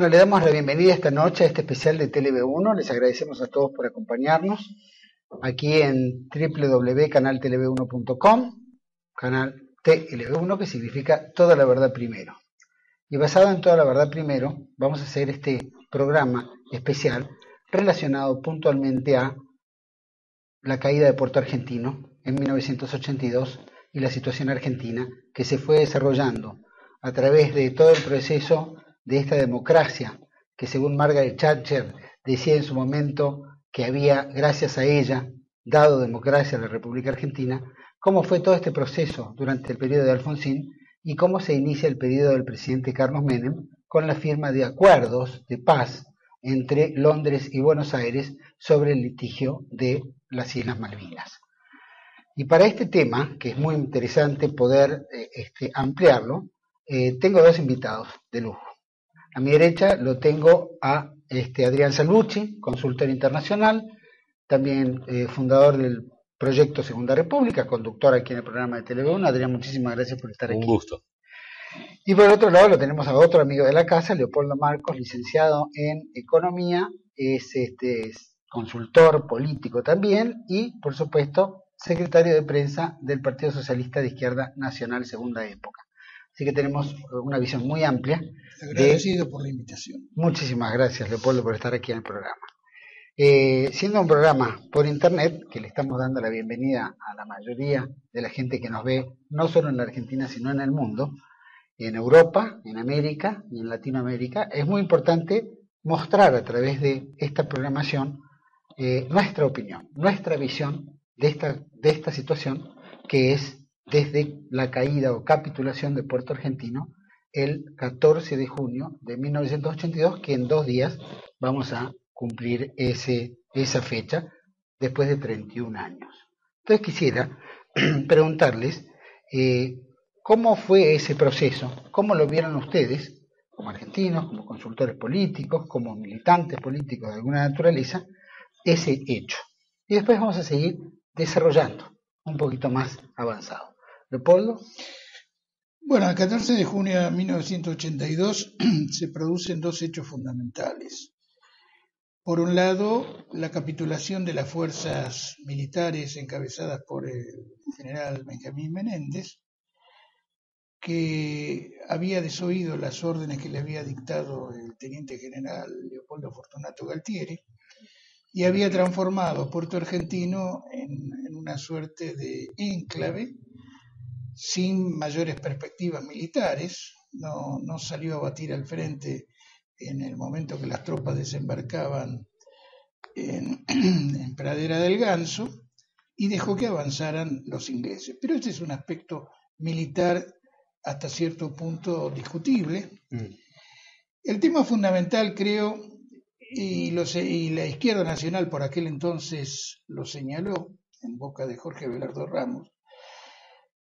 Bueno, le damos la bienvenida esta noche a este especial de TLV1. Les agradecemos a todos por acompañarnos aquí en www.canaltelev1.com, canal TLV1 que significa Toda la Verdad Primero. Y basado en Toda la Verdad Primero, vamos a hacer este programa especial relacionado puntualmente a la caída de Puerto Argentino en 1982 y la situación argentina que se fue desarrollando a través de todo el proceso de esta democracia que según Margaret Thatcher decía en su momento que había, gracias a ella, dado democracia a la República Argentina, cómo fue todo este proceso durante el periodo de Alfonsín y cómo se inicia el periodo del presidente Carlos Menem con la firma de acuerdos de paz entre Londres y Buenos Aires sobre el litigio de las Islas Malvinas. Y para este tema, que es muy interesante poder eh, este, ampliarlo, eh, tengo dos invitados de lujo. A mi derecha lo tengo a este, Adrián Salvucci, consultor internacional, también eh, fundador del proyecto Segunda República, conductor aquí en el programa de Televisión. Adrián, muchísimas gracias por estar aquí. Un gusto. Y por el otro lado lo tenemos a otro amigo de la casa, Leopoldo Marcos, licenciado en Economía, es, este, es consultor político también y, por supuesto, secretario de prensa del Partido Socialista de Izquierda Nacional Segunda Época. Así que tenemos una visión muy amplia. Agradecido por la invitación. Muchísimas gracias, Leopoldo, por estar aquí en el programa. Eh, siendo un programa por internet, que le estamos dando la bienvenida a la mayoría de la gente que nos ve, no solo en la Argentina, sino en el mundo, en Europa, en América y en Latinoamérica, es muy importante mostrar a través de esta programación eh, nuestra opinión, nuestra visión de esta, de esta situación, que es desde la caída o capitulación de Puerto Argentino el 14 de junio de 1982, que en dos días vamos a cumplir ese, esa fecha después de 31 años. Entonces quisiera preguntarles eh, cómo fue ese proceso, cómo lo vieron ustedes, como argentinos, como consultores políticos, como militantes políticos de alguna naturaleza, ese hecho. Y después vamos a seguir desarrollando un poquito más avanzado. Leopoldo. Bueno, el 14 de junio de 1982 se producen dos hechos fundamentales. Por un lado, la capitulación de las fuerzas militares encabezadas por el general Benjamín Menéndez, que había desoído las órdenes que le había dictado el teniente general Leopoldo Fortunato Galtieri y había transformado Puerto Argentino en, en una suerte de enclave sin mayores perspectivas militares, no, no, salió a batir al frente en el momento que las tropas desembarcaban en, en, Pradera del Ganso y dejó que avanzaran los ingleses. Pero este es un aspecto militar hasta cierto punto discutible. Mm. El tema fundamental, creo, y, y la izquierda nacional por aquel entonces lo señaló en boca de Jorge Velardo Ramos,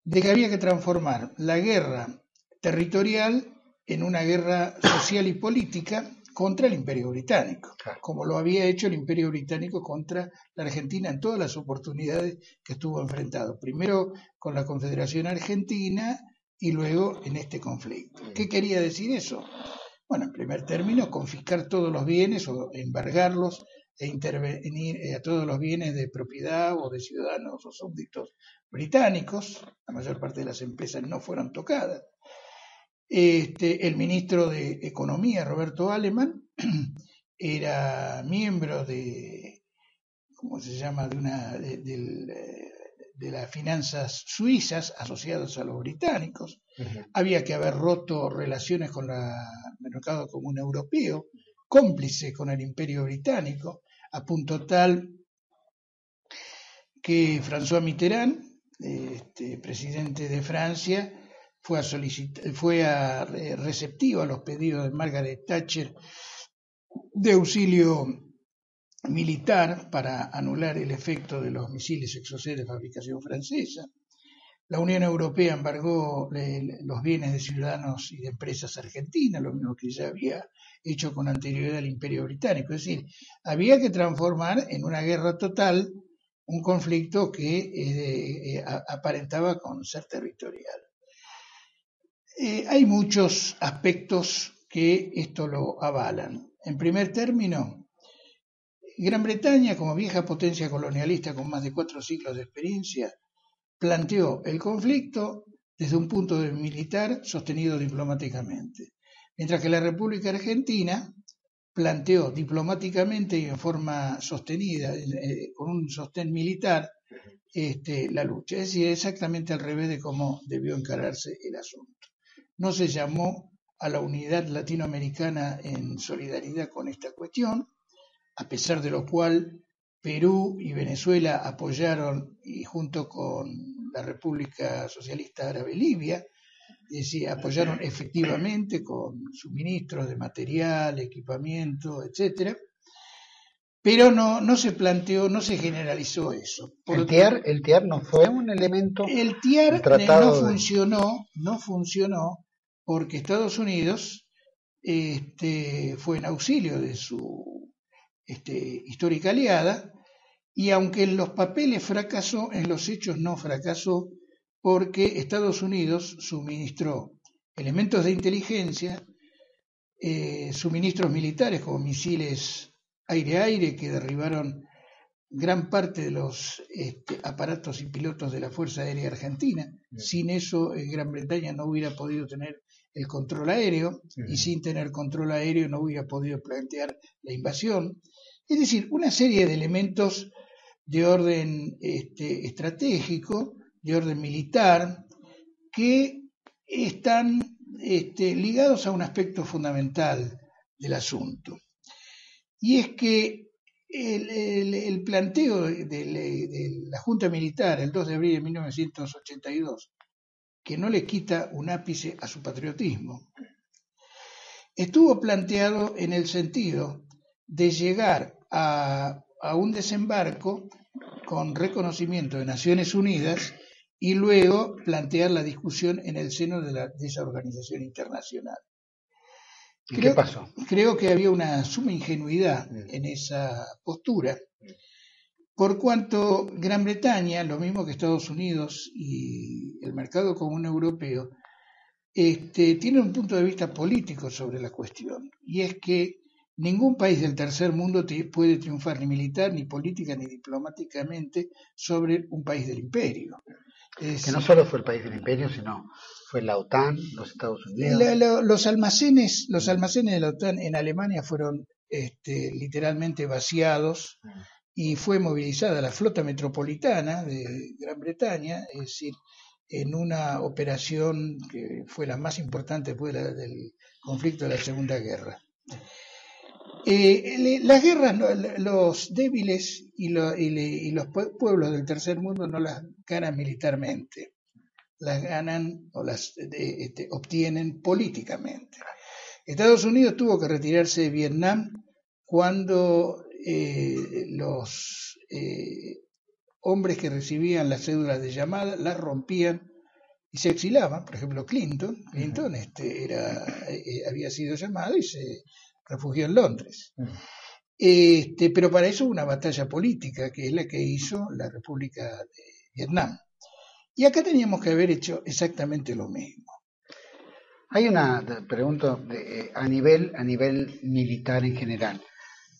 de que había que transformar la guerra territorial en una guerra social y política contra el imperio británico, como lo había hecho el imperio británico contra la Argentina en todas las oportunidades que estuvo enfrentado, primero con la Confederación Argentina y luego en este conflicto. ¿Qué quería decir eso? Bueno, en primer término, confiscar todos los bienes o embargarlos e intervenir eh, a todos los bienes de propiedad o de ciudadanos o súbditos británicos, la mayor parte de las empresas no fueron tocadas, Este, el ministro de Economía, Roberto Aleman, era miembro de, ¿cómo se llama?, de, una, de, las finanzas suizas asociadas a los británicos. Había que haber roto relaciones con el mercado común europeo, cómplice con el imperio británico, a punto tal que François Mitterrand, este, presidente de Francia, fue, a fue a, receptivo a los pedidos de Margaret Thatcher de auxilio militar para anular el efecto de los misiles exocet de fabricación francesa. La Unión Europea embargó los bienes de ciudadanos y de empresas argentinas, lo mismo que ya había hecho con anterioridad al Imperio Británico. Es decir, había que transformar en una guerra total un conflicto que eh, eh, aparentaba con ser territorial. Eh, hay muchos aspectos que esto lo avalan. En primer término, Gran Bretaña, como vieja potencia colonialista con más de cuatro siglos de experiencia, planteó el conflicto desde un punto de militar sostenido diplomáticamente, mientras que la República Argentina planteó diplomáticamente y en forma sostenida, eh, con un sostén militar, este, la lucha. Es decir, exactamente al revés de cómo debió encararse el asunto no se llamó a la unidad latinoamericana en solidaridad con esta cuestión, a pesar de lo cual Perú y Venezuela apoyaron, y junto con la República Socialista Árabe Libia, decir, apoyaron efectivamente con suministros de material, equipamiento, etcétera, pero no, no se planteó, no se generalizó eso. el TIAR, el TIAR no fue un elemento. El TIAR no funcionó, no funcionó porque Estados Unidos este, fue en auxilio de su este, histórica aliada y aunque en los papeles fracasó, en los hechos no fracasó porque Estados Unidos suministró elementos de inteligencia, eh, suministros militares como misiles aire-aire que derribaron gran parte de los este, aparatos y pilotos de la Fuerza Aérea Argentina. Sin eso, Gran Bretaña no hubiera podido tener el control aéreo y sin tener control aéreo no hubiera podido plantear la invasión. Es decir, una serie de elementos de orden este, estratégico, de orden militar, que están este, ligados a un aspecto fundamental del asunto. Y es que el, planteo de, la Junta Militar el 2 de abril de 1982 que no le quita un ápice a su patriotismo. Estuvo planteado en el sentido de llegar a, un desembarco con reconocimiento de Naciones Unidas y luego plantear la discusión en el seno de, de esa organización internacional. ¿Y qué pasó? Creo que había una suma ingenuidad en esa postura por cuanto Gran Bretaña, lo mismo que Estados Unidos y el mercado común europeo, este, tiene un punto de vista político sobre la cuestión, y es que ningún país del tercer mundo puede triunfar ni militar, ni política, ni diplomáticamente sobre un país del imperio. que no solo fue el país del imperio, sino fue la OTAN, los Estados Unidos. los, almacenes, los almacenes de la OTAN en Alemania fueron este, literalmente vaciados y fue movilizada la flota metropolitana de Gran Bretaña, es decir, en una operación que fue la más importante después del conflicto de la Segunda Guerra. Eh, las guerras, los débiles y, los pueblos del tercer mundo no las ganan militarmente, las ganan o las este, obtienen políticamente. Estados Unidos tuvo que retirarse de Vietnam cuando eh, los eh, hombres que recibían las cédulas de llamada las rompían y se exilaban. Por ejemplo, Clinton, Clinton este, era, eh, había sido llamado y se refugió en Londres. Este, pero para eso hubo una batalla política, que es la que hizo la República de Vietnam. Y acá teníamos que haber hecho exactamente lo mismo. Hay una pregunta a nivel a nivel militar en general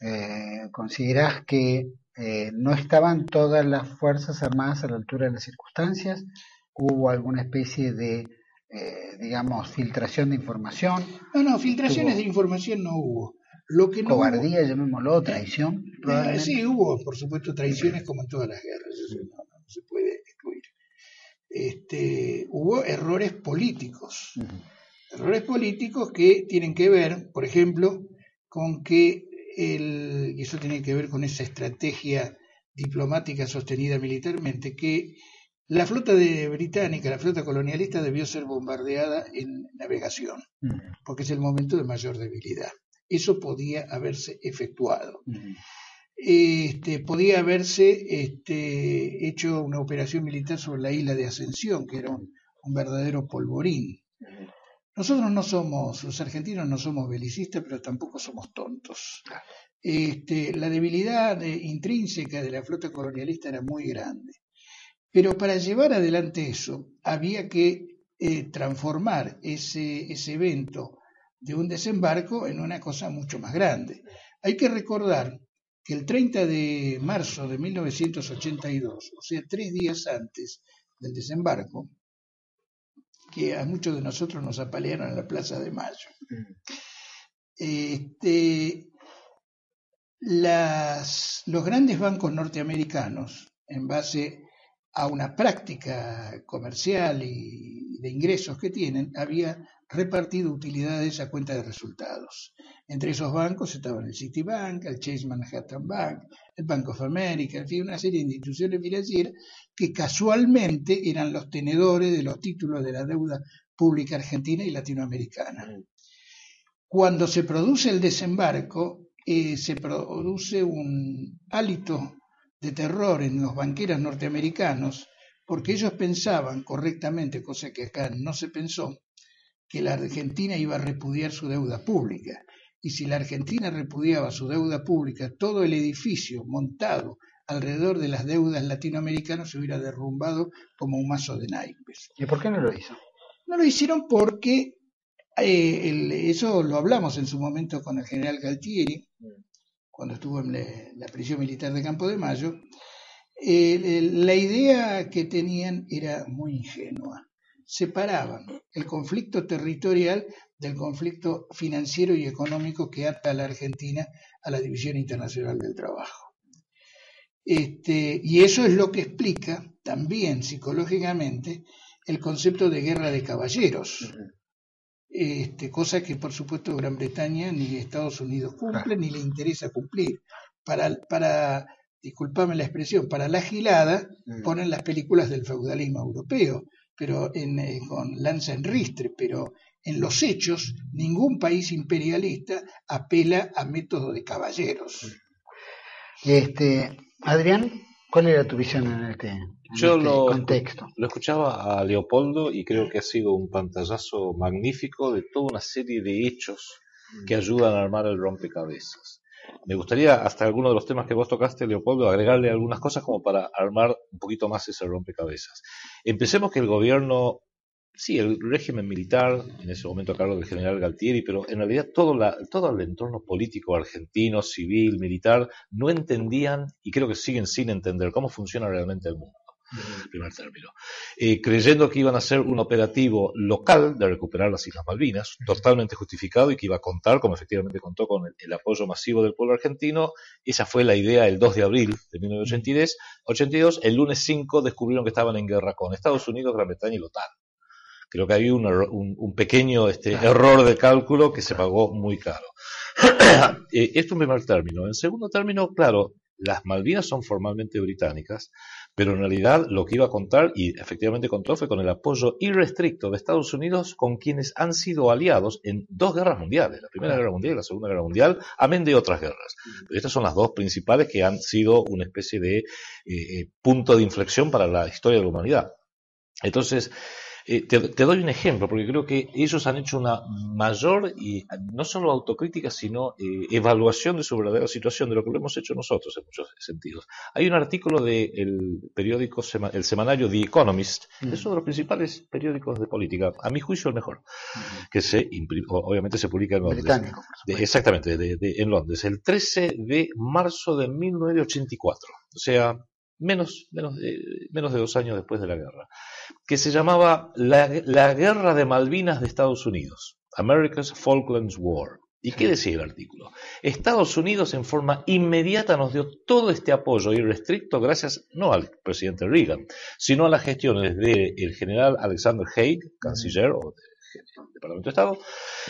eh, ¿considerás que eh, no estaban todas las Fuerzas Armadas a la altura de las circunstancias? ¿Hubo alguna especie de eh, digamos, filtración de información. No, no, filtraciones de información no hubo. Lo que no Cobardía, llamémoslo, traición. sí, hubo, por supuesto, traiciones como en todas las guerras, eso no, se puede. Este, hubo errores políticos. Errores políticos que tienen que ver, por ejemplo, con que el, y eso tiene que ver con esa estrategia diplomática sostenida militarmente, que la flota de británica, la flota colonialista, debió ser bombardeada en navegación, porque es el momento de mayor debilidad. Eso podía haberse efectuado. Este, podía haberse este, hecho una operación militar sobre la isla de Ascensión, que era un, verdadero polvorín. Nosotros no somos, los argentinos no somos belicistas, pero tampoco somos tontos. Este, la debilidad intrínseca de la flota colonialista era muy grande. Pero para llevar adelante eso, había que eh, transformar ese, ese evento de un desembarco en una cosa mucho más grande. Hay que recordar que el 30 de marzo de 1982, o sea, tres días antes del desembarco, que a muchos de nosotros nos apalearon en la Plaza de Mayo, este, las, los grandes bancos norteamericanos, en base a una práctica comercial y de ingresos que tienen, había repartido utilidades a cuenta de resultados. Entre esos bancos estaban el Citibank, el Chase Manhattan Bank, el Bank of America, en fin, una serie de instituciones financieras que casualmente eran los tenedores de los títulos de la deuda pública argentina y latinoamericana. Cuando se produce el desembarco, eh, se produce un hálito de terror en los banqueros norteamericanos porque ellos pensaban correctamente, cosa que acá no se pensó, que la Argentina iba a repudiar su deuda pública. Y si la Argentina repudiaba su deuda pública, todo el edificio montado alrededor de las deudas latinoamericanas se hubiera derrumbado como un mazo de naipes. ¿Y por qué no lo hizo? No lo hicieron porque eh, eso lo hablamos en su momento con el general Galtieri, cuando estuvo en la, prisión militar de Campo de Mayo, la idea que tenían era muy ingenua. Separaban el conflicto territorial del conflicto financiero y económico que ata a la Argentina a la División Internacional del Trabajo. Este, y eso es lo que explica también psicológicamente el concepto de guerra de caballeros este, cosa que por supuesto Gran Bretaña ni Estados Unidos cumple ni le interesa cumplir. Para, para disculpame la expresión, para la gilada mm. ponen las películas del feudalismo europeo, pero en, eh, con lanza en ristre, pero en los hechos ningún país imperialista apela a métodos de caballeros. Este, Adrián, ¿cuál era tu visión en este, yo este lo, contexto. Lo escuchaba a Leopoldo y creo que ha sido un pantallazo magnífico de toda una serie de hechos que ayudan a armar el rompecabezas. Me gustaría, hasta alguno de los temas que vos tocaste, Leopoldo, agregarle algunas cosas como para armar un poquito más ese rompecabezas. Empecemos que el gobierno sí, el régimen militar, en ese momento a cargo del general Galtieri, pero en realidad todo, la, todo el entorno político argentino, civil, militar, no entendían y creo que siguen sin entender cómo funciona realmente el mundo primer término, eh, creyendo que iban a ser un operativo local de recuperar las Islas Malvinas, totalmente justificado y que iba a contar, como efectivamente contó, con el, apoyo masivo del pueblo argentino. Esa fue la idea el 2 de abril de 1982. El lunes 5 descubrieron que estaban en guerra con Estados Unidos, Gran Bretaña y la OTAN. Creo que había un, pequeño este, error de cálculo que se pagó muy caro. Eh, esto en primer término. En segundo término, claro, las Malvinas son formalmente británicas, pero en realidad lo que iba a contar, y efectivamente contó, fue con el apoyo irrestricto de Estados Unidos con quienes han sido aliados en dos guerras mundiales, la Primera Guerra Mundial y la Segunda Guerra Mundial, amén de otras guerras. Pero estas son las dos principales que han sido una especie de eh, eh, punto de inflexión para la historia de la humanidad. Entonces, eh, te, doy un ejemplo, porque creo que ellos han hecho una mayor, y no solo autocrítica, sino eh, evaluación de su verdadera situación, de lo que lo hemos hecho nosotros en muchos sentidos. Hay un artículo del periódico, el semanario The Economist, que es uno de los principales periódicos de política, a mi juicio el mejor, que se obviamente se publica en Londres. exactamente, en Londres, el 13 de marzo de 1984. O sea, menos, menos, de, menos de dos años después de la guerra, que se llamaba la, la Guerra de Malvinas de Estados Unidos, America's Falklands War. ¿Y qué decía el artículo? Estados Unidos en forma inmediata nos dio todo este apoyo irrestricto gracias no al presidente Reagan, sino a las gestiones del general Alexander Haig, canciller o del Departamento de Estado,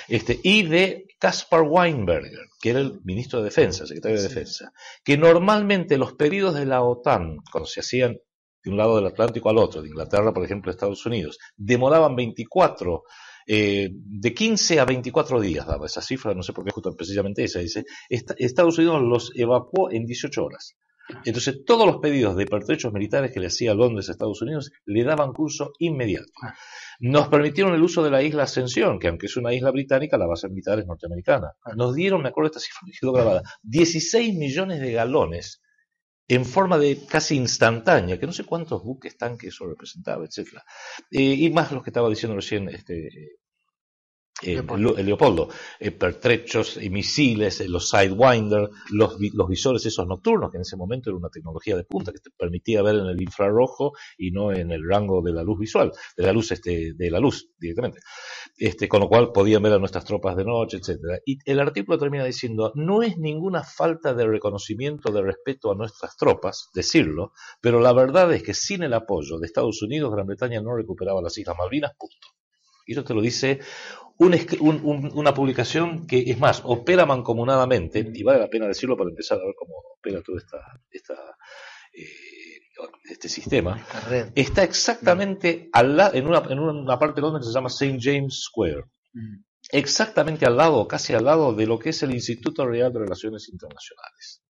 este, y de Caspar Weinberger, que era el ministro de Defensa, secretario de Defensa, que normalmente los pedidos de la OTAN, cuando se hacían de un lado del Atlántico al otro, de Inglaterra, por ejemplo, Estados Unidos, demoraban 24 eh, de 15 a 24 días daba esa cifra, no sé por qué justo precisamente esa, dice, Estados Unidos los evacuó en 18 horas. Entonces, todos los pedidos de pertrechos militares que le hacía Londres a Estados Unidos le daban curso inmediato. Nos permitieron el uso de la isla Ascensión, que aunque es una isla británica, la base militar es norteamericana. Nos dieron, me acuerdo esta cifra, me quedó grabada, 16 millones de galones en forma de casi instantánea, que no sé cuántos buques, tanques eso representaba, etc. Eh, y más los que estaba diciendo recién este, eh, Leopoldo, eh, pertrechos y misiles, eh, los Sidewinder, los, los visores esos nocturnos, que en ese momento era una tecnología de punta que te permitía ver en el infrarrojo y no en el rango de la luz visual, de la luz, este, de la luz directamente. Este, con lo cual podían ver a nuestras tropas de noche, etcétera. Y el artículo termina diciendo, no es ninguna falta de reconocimiento, de respeto a nuestras tropas, decirlo, pero la verdad es que sin el apoyo de Estados Unidos, Gran Bretaña no recuperaba las Islas Malvinas, punto. Y eso te lo dice una publicación que, es más, opera mancomunadamente, y vale la pena decirlo para empezar a ver cómo opera todo esta, eh, este sistema, está exactamente al en, una, en una parte de Londres que se llama St. James Square. Mm exactamente al lado, casi al lado de lo que es el Instituto Real de Relaciones Internacionales,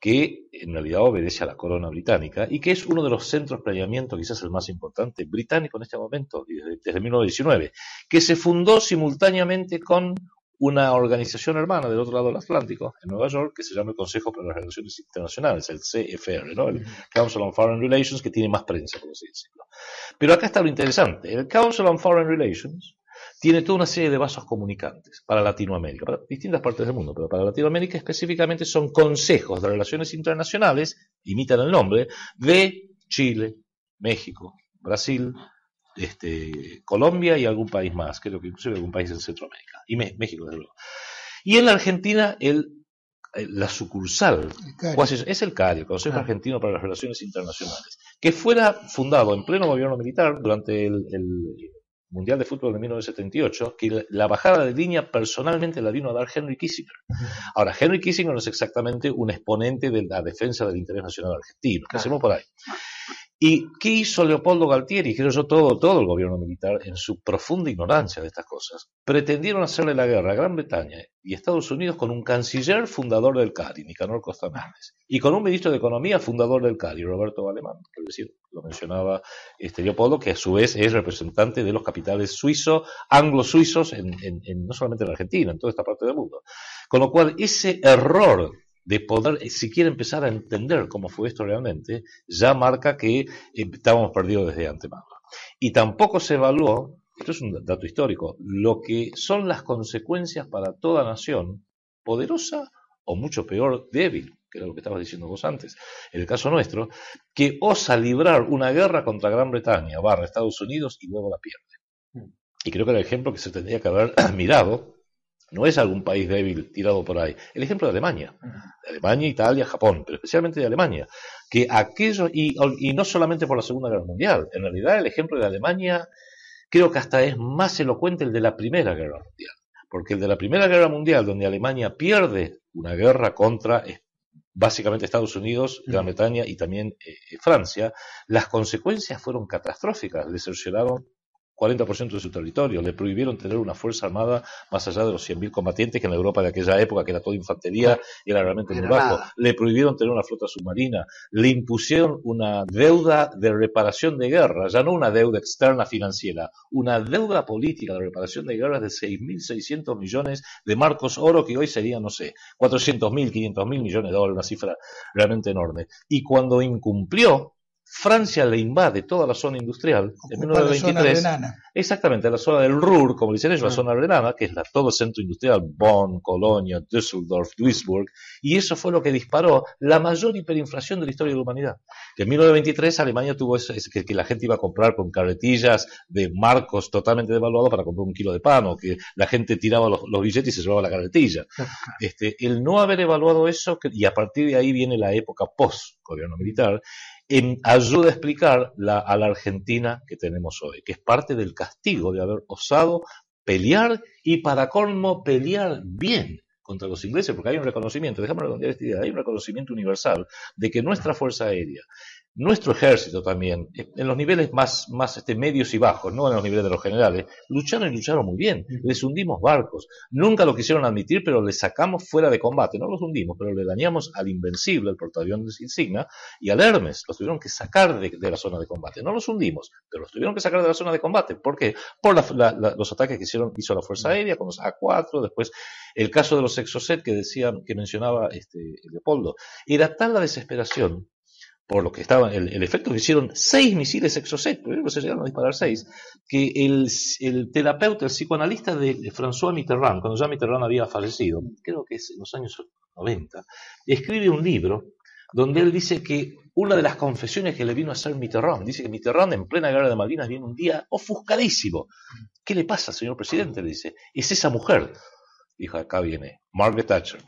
que en realidad obedece a la corona británica y que es uno de los centros de planeamiento, quizás el más importante, británico en este momento, desde, desde 1919, que se fundó simultáneamente con una organización hermana del otro lado del Atlántico, en Nueva York, que se llama el Consejo para las Relaciones Internacionales, el CFR, ¿no? el Council on Foreign Relations, que tiene más prensa, por así decirlo. Pero acá está lo interesante. El Council on Foreign Relations tiene toda una serie de vasos comunicantes para Latinoamérica, para distintas partes del mundo, pero para Latinoamérica específicamente son consejos de relaciones internacionales, imitan el nombre, de Chile, México, Brasil, este, Colombia y algún país más, creo que inclusive algún país en Centroamérica, y México, desde luego. Y en la Argentina, el, la sucursal es el CARI, el Consejo ah. Argentino para las Relaciones Internacionales, que fuera fundado en pleno gobierno militar durante el Mundial de Fútbol de 1978, que la bajada de línea personalmente la vino a dar Henry Kissinger. Ahora, Henry Kissinger no es exactamente un exponente de la defensa del interés nacional argentino, hacemos por ahí. ¿Y qué hizo Leopoldo Galtieri? Creo yo todo, todo el gobierno militar, en su profunda ignorancia de estas cosas, pretendieron hacerle la guerra a Gran Bretaña y Estados Unidos con un canciller fundador del CARI, Nicanor Costamanes, y con un ministro de Economía fundador del CARI, Roberto Alemán, es decir, lo mencionaba este Leopoldo, que a su vez es representante de los capitales suizos, anglo-suizos, en, no solamente en Argentina, en toda esta parte del mundo. Con lo cual, ese error de poder siquiera empezar a entender cómo fue esto realmente, ya marca que estábamos perdidos desde antemano. Y tampoco se evaluó, esto es un dato histórico, lo que son las consecuencias para toda nación, poderosa o mucho peor, débil, que era lo que estabas diciendo vos antes, en el caso nuestro, que osa librar una guerra contra Gran Bretaña, barra Estados Unidos, y luego la pierde. Mm. Y creo que era el ejemplo que se tendría que haber mirado no es algún país débil tirado por ahí. El ejemplo de Alemania. De Alemania, Italia, Japón, pero especialmente de Alemania. Que aquello, y, y, no solamente por la Segunda Guerra Mundial, en realidad el ejemplo de Alemania creo que hasta es más elocuente el de la Primera Guerra Mundial. Porque el de la Primera Guerra Mundial, donde Alemania pierde una guerra contra básicamente Estados Unidos, Gran Bretaña y también eh, Francia, las consecuencias fueron catastróficas. Le cercioraron 40% de su territorio. Le prohibieron tener una fuerza armada más allá de los 100.000 combatientes que en Europa de aquella época, que era toda infantería y era realmente muy bajo. Le prohibieron tener una flota submarina. Le impusieron una deuda de reparación de guerra, ya no una deuda externa financiera, una deuda política de reparación de guerra de 6.600 millones de marcos oro, que hoy serían, no sé, 400.000, 500.000 millones de dólares, una cifra realmente enorme. Y cuando incumplió, Francia le invade toda la zona industrial en 1923. exactamente, la zona del Ruhr, como dicen ellos, la ah. zona renana, que es la, todo el centro industrial, Bonn, Colonia, Düsseldorf, Duisburg, y eso fue lo que disparó la mayor hiperinflación de la historia de la humanidad. Que en 1923 Alemania tuvo eso, que, la gente iba a comprar con carretillas de marcos totalmente devaluados para comprar un kilo de pan, o que la gente tiraba los, billetes y se llevaba la carretilla. Este, el no haber evaluado eso, y a partir de ahí viene la época post-gobierno militar, ayuda a explicar a la Argentina que tenemos hoy, que es parte del castigo de haber osado pelear y para colmo pelear bien contra los ingleses, porque hay un reconocimiento, déjame redondear esta idea, hay un reconocimiento universal de que nuestra Fuerza Aérea, nuestro ejército también, en los niveles más, más este, medios y bajos, no en los niveles de los generales, lucharon y lucharon muy bien. Les hundimos barcos. Nunca lo quisieron admitir, pero les sacamos fuera de combate. No los hundimos, pero le dañamos al Invencible, el portaaviones insignia, y al Hermes. Los tuvieron que sacar de, la zona de combate. No los hundimos, pero los tuvieron que sacar de la zona de combate. ¿Por qué? Por los ataques que hicieron, hizo la Fuerza Aérea con los A4, después el caso de los Exocet que decían, que mencionaba este, Leopoldo. Era tal la desesperación por lo que estaba, el, el efecto que hicieron seis misiles Exocet, primero se llegaron a disparar seis, que el, el terapeuta, el psicoanalista de, François Mitterrand, cuando ya Mitterrand había fallecido, creo que es en los años 90, escribe un libro donde él dice que una de las confesiones que le vino a hacer Mitterrand, dice que Mitterrand en plena guerra de Malvinas viene un día ofuscadísimo. ¿Qué le pasa, señor presidente? Le dice, es esa mujer dijo, acá viene, Margaret Thatcher,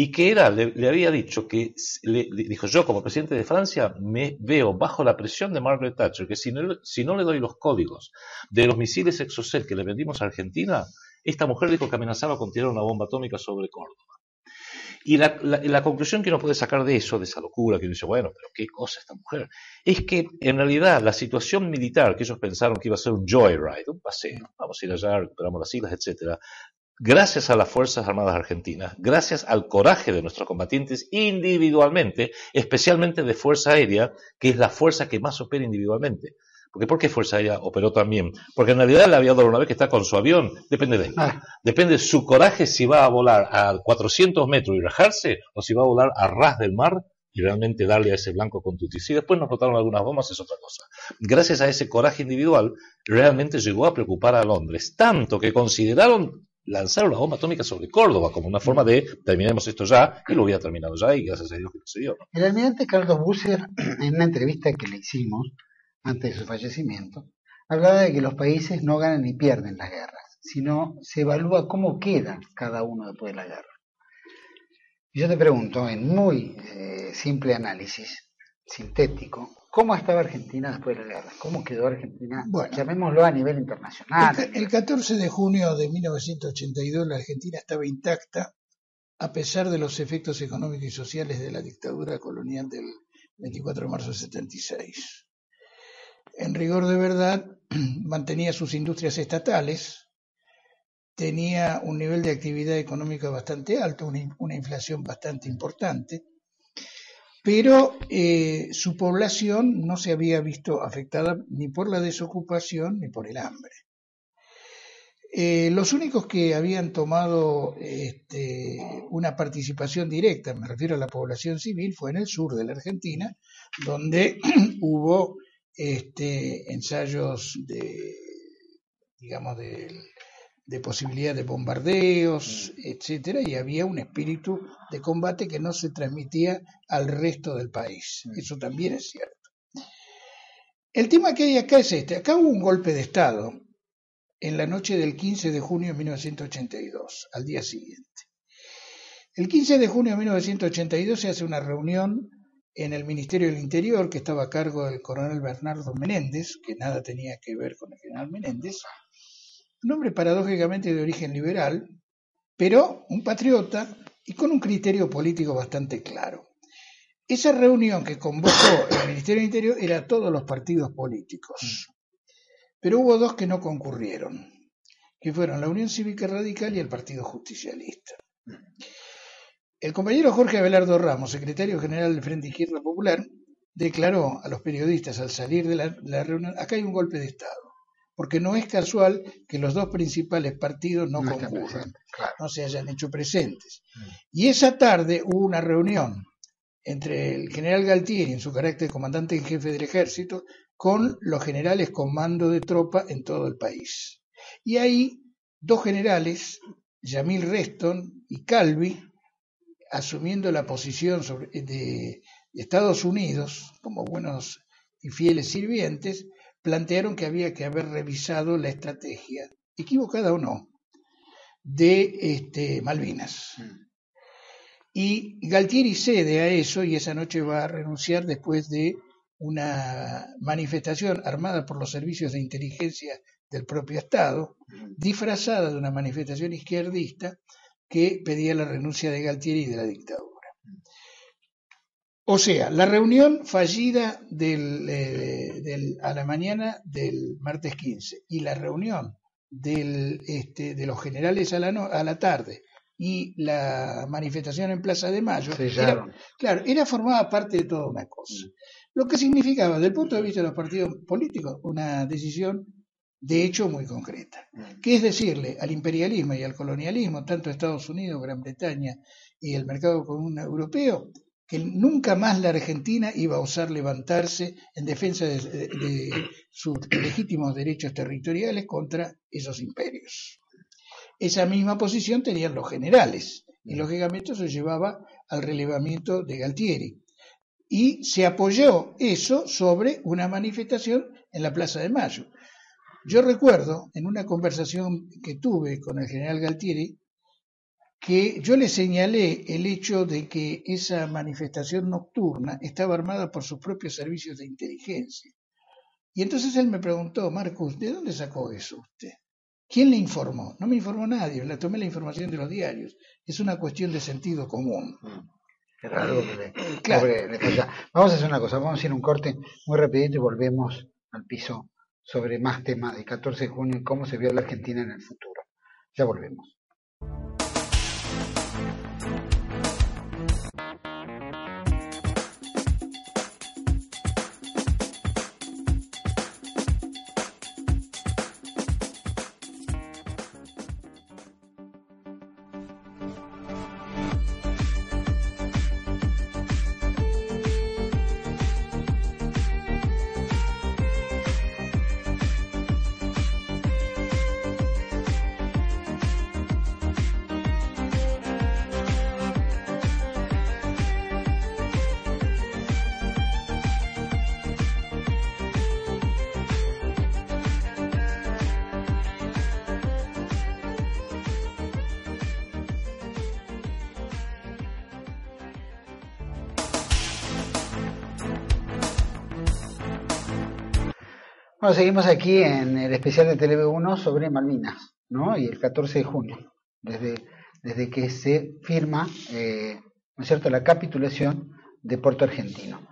y que era, le, había dicho que, le, dijo, yo como presidente de Francia me veo bajo la presión de Margaret Thatcher, que si no, si no le doy los códigos de los misiles Exocet que le vendimos a Argentina, esta mujer dijo que amenazaba con tirar una bomba atómica sobre Córdoba. Y la, la, conclusión que uno puede sacar de eso, de esa locura, que uno dice, bueno, pero qué cosa esta mujer, es que en realidad la situación militar, que ellos pensaron que iba a ser un joyride, un paseo, vamos a ir allá, recuperamos las islas, etcétera, gracias a las Fuerzas Armadas Argentinas, gracias al coraje de nuestros combatientes individualmente, especialmente de Fuerza Aérea, que es la fuerza que más opera individualmente. Porque ¿por qué Fuerza Aérea operó también? Porque en realidad el aviador, una vez que está con su avión, depende de él. Ah. Depende de su coraje si va a volar a 400 metros y rajarse, o si va a volar a ras del mar y realmente darle a ese blanco con tutis. Si después nos botaron algunas bombas, es otra cosa. Gracias a ese coraje individual, realmente llegó a preocupar a Londres, tanto que consideraron lanzaron la bomba atómica sobre Córdoba como una forma de terminemos esto ya y lo hubiera terminado ya y gracias a Dios que sucedió. El almirante Carlos Busser, en una entrevista que le hicimos antes de su fallecimiento, hablaba de que los países no ganan ni pierden las guerras, sino se evalúa cómo queda cada uno después de la guerra. Y yo te pregunto, en muy eh, simple análisis, sintético, ¿Cómo estaba Argentina después de la guerra? ¿Cómo quedó Argentina? Bueno, llamémoslo a nivel internacional. El, 14 de junio de 1982 la Argentina estaba intacta a pesar de los efectos económicos y sociales de la dictadura colonial del 24 de marzo de 76. En rigor de verdad, mantenía sus industrias estatales, tenía un nivel de actividad económica bastante alto, una inflación bastante importante, pero eh, su población no se había visto afectada ni por la desocupación ni por el hambre. Eh, los únicos que habían tomado este, una participación directa, me refiero a la población civil, fue en el sur de la Argentina, donde hubo este, ensayos de, digamos, del de posibilidad de bombardeos, mm. etcétera, y había un espíritu de combate que no se transmitía al resto del país. Mm. Eso también es cierto. El tema que hay acá es este. Acá hubo un golpe de Estado en la noche del 15 de junio de 1982, al día siguiente. El 15 de junio de 1982 se hace una reunión en el Ministerio del Interior que estaba a cargo del coronel Bernardo Menéndez, que nada tenía que ver con el general Menéndez, un hombre paradójicamente de origen liberal, pero un patriota y con un criterio político bastante claro. Esa reunión que convocó el Ministerio del Interior era a todos los partidos políticos, pero hubo dos que no concurrieron, que fueron la Unión Cívica Radical y el Partido Justicialista. El compañero Jorge Abelardo Ramos, secretario general del Frente Izquierda Popular, declaró a los periodistas al salir de la reunión, acá hay un golpe de Estado porque no es casual que los dos principales partidos no, concurran, no se hayan hecho presentes. Mm. Y esa tarde hubo una reunión entre el general Galtieri en su carácter de comandante en jefe del ejército con los generales con mando de tropa en todo el país. Y ahí dos generales, Yamil Reston y Calvi, asumiendo la posición de Estados Unidos como buenos y fieles sirvientes, plantearon que había que haber revisado la estrategia, equivocada o no, de este, Malvinas. Mm. Y Galtieri cede a eso y esa noche va a renunciar después de una manifestación armada por los servicios de inteligencia del propio Estado, disfrazada de una manifestación izquierdista que pedía la renuncia de Galtieri y de la dictadura. O sea, la reunión fallida eh, a la mañana del martes 15 y la reunión este, de los generales a la, a la tarde y la manifestación en Plaza de Mayo, claro, era formada parte de toda una cosa. Lo que significaba, desde el punto de vista de los partidos políticos, una decisión de hecho muy concreta, que es decirle al imperialismo y al colonialismo, tanto Estados Unidos, Gran Bretaña y el mercado común europeo, que nunca más la Argentina iba a osar levantarse en defensa de, de sus legítimos derechos territoriales contra esos imperios. Esa misma posición tenían los generales y lógicamente eso llevaba al relevamiento de Galtieri. Y se apoyó eso sobre una manifestación en la Plaza de Mayo. Yo recuerdo en una conversación que tuve con el general Galtieri que yo le señalé el hecho de que esa manifestación nocturna estaba armada por sus propios servicios de inteligencia. Y entonces él me preguntó, Marcus, ¿de dónde sacó eso usted? ¿Quién le informó? No me informó nadie, le tomé la información de los diarios. Es una cuestión de sentido común. Vamos a hacer una cosa, vamos a hacer un corte muy rapidito y volvemos al piso sobre más temas del 14 de junio y cómo se vio la Argentina en el futuro. Ya volvemos. Bueno, seguimos aquí en el especial de TV1 sobre Malvinas, ¿no? Y el 14 de junio, desde, desde que se firma, eh, ¿no es cierto?, la capitulación de Puerto Argentino.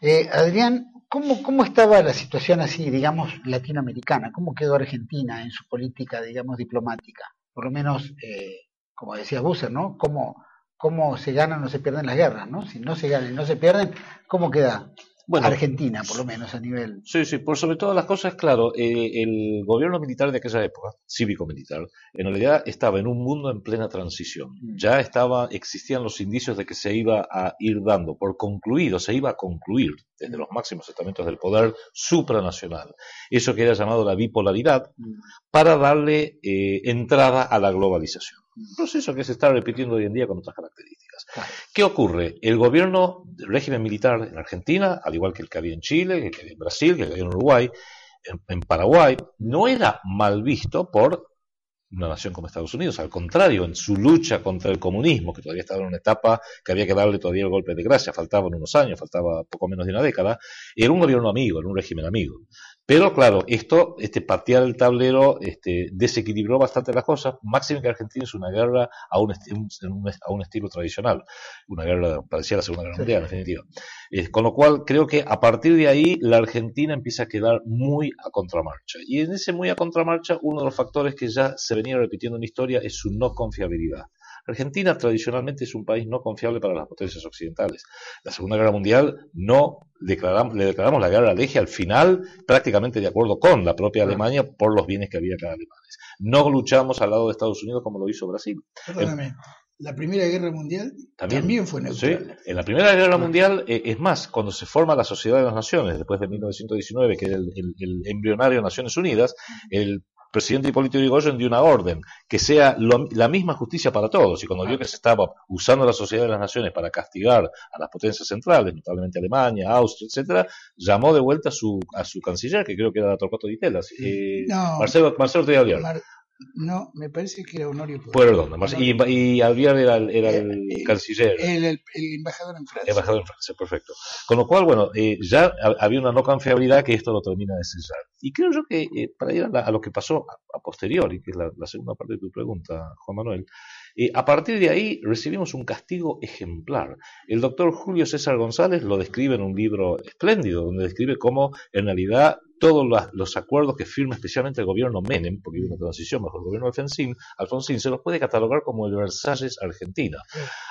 Eh, Adrián, ¿cómo, ¿cómo estaba la situación así, digamos, latinoamericana? ¿Cómo quedó Argentina en su política, digamos, diplomática? Por lo menos, eh, como decía Busser, ¿no? ¿Cómo, ¿Cómo se ganan o se pierden las guerras, ¿no? Si no se ganan y no se pierden, ¿cómo queda bueno, Argentina, por lo menos a nivel. Sí, sí, por sobre todas las cosas, claro, eh, el gobierno militar de aquella época, cívico-militar, en realidad estaba en un mundo en plena transición. Mm. Ya estaba, existían los indicios de que se iba a ir dando por concluido, se iba a concluir desde los máximos estamentos del poder supranacional, eso que era llamado la bipolaridad, mm. para darle eh, entrada a la globalización. Un proceso que se está repitiendo hoy en día con otras características. ¿Qué ocurre? El gobierno, el régimen militar en Argentina, al igual que el que había en Chile, el que había en Brasil, que había en Uruguay, en, Paraguay, no era mal visto por una nación como Estados Unidos. Al contrario, en su lucha contra el comunismo, que todavía estaba en una etapa que había que darle todavía el golpe de gracia, faltaban unos años, faltaba poco menos de una década, era un gobierno amigo, era un régimen amigo. Pero claro, esto, este patear el tablero, este, desequilibró bastante las cosas. Máximo que Argentina es una guerra a un, a un estilo tradicional, una guerra parecía la Segunda Guerra Mundial, en definitiva. Eh, con lo cual, creo que a partir de ahí la Argentina empieza a quedar muy a contramarcha. Y en ese muy a contramarcha, uno de los factores que ya se venía repitiendo en la historia es su no confiabilidad. Argentina tradicionalmente es un país no confiable para las potencias occidentales. La Segunda Guerra Mundial no declaramos, le declaramos la guerra al eje al final, prácticamente de acuerdo con la propia Alemania por los bienes que había cada alemanes. No luchamos al lado de Estados Unidos como lo hizo Brasil. Perdóname. la Primera Guerra Mundial también, fue neutral. En la Primera Guerra. Mundial, eh, es más, cuando se forma la Sociedad de las Naciones, después de 1919, que es el, el embrionario de Naciones Unidas, el presidente Hipólito Yrigoyen dio una orden, que sea la misma justicia para todos. Y cuando vio que se estaba usando la Sociedad de las Naciones para castigar a las potencias centrales, notablemente Alemania, Austria, etcétera, llamó de vuelta a su, a su canciller, que creo que era Torcuato Di Telas, eh, Marcelo, Marcelo no, me parece que era Honorio Perdón, y, y Alviar era, el, era el, eh, canciller. El, el, embajador en Francia. Embajador en Francia, perfecto. Con lo cual, bueno, eh, ya había una no confiabilidad que esto lo termina de cesar. Y creo yo que eh, para ir a, lo que pasó a, posteriori, que es la, segunda parte de tu pregunta, Juan Manuel, a partir de ahí recibimos un castigo ejemplar. El doctor Julio César González lo describe en un libro espléndido, donde describe cómo en realidad todos los acuerdos que firma especialmente el gobierno Menem, porque hubo una transición bajo el gobierno Alfonsín, Alfonsín se los puede catalogar como el Versalles Argentina,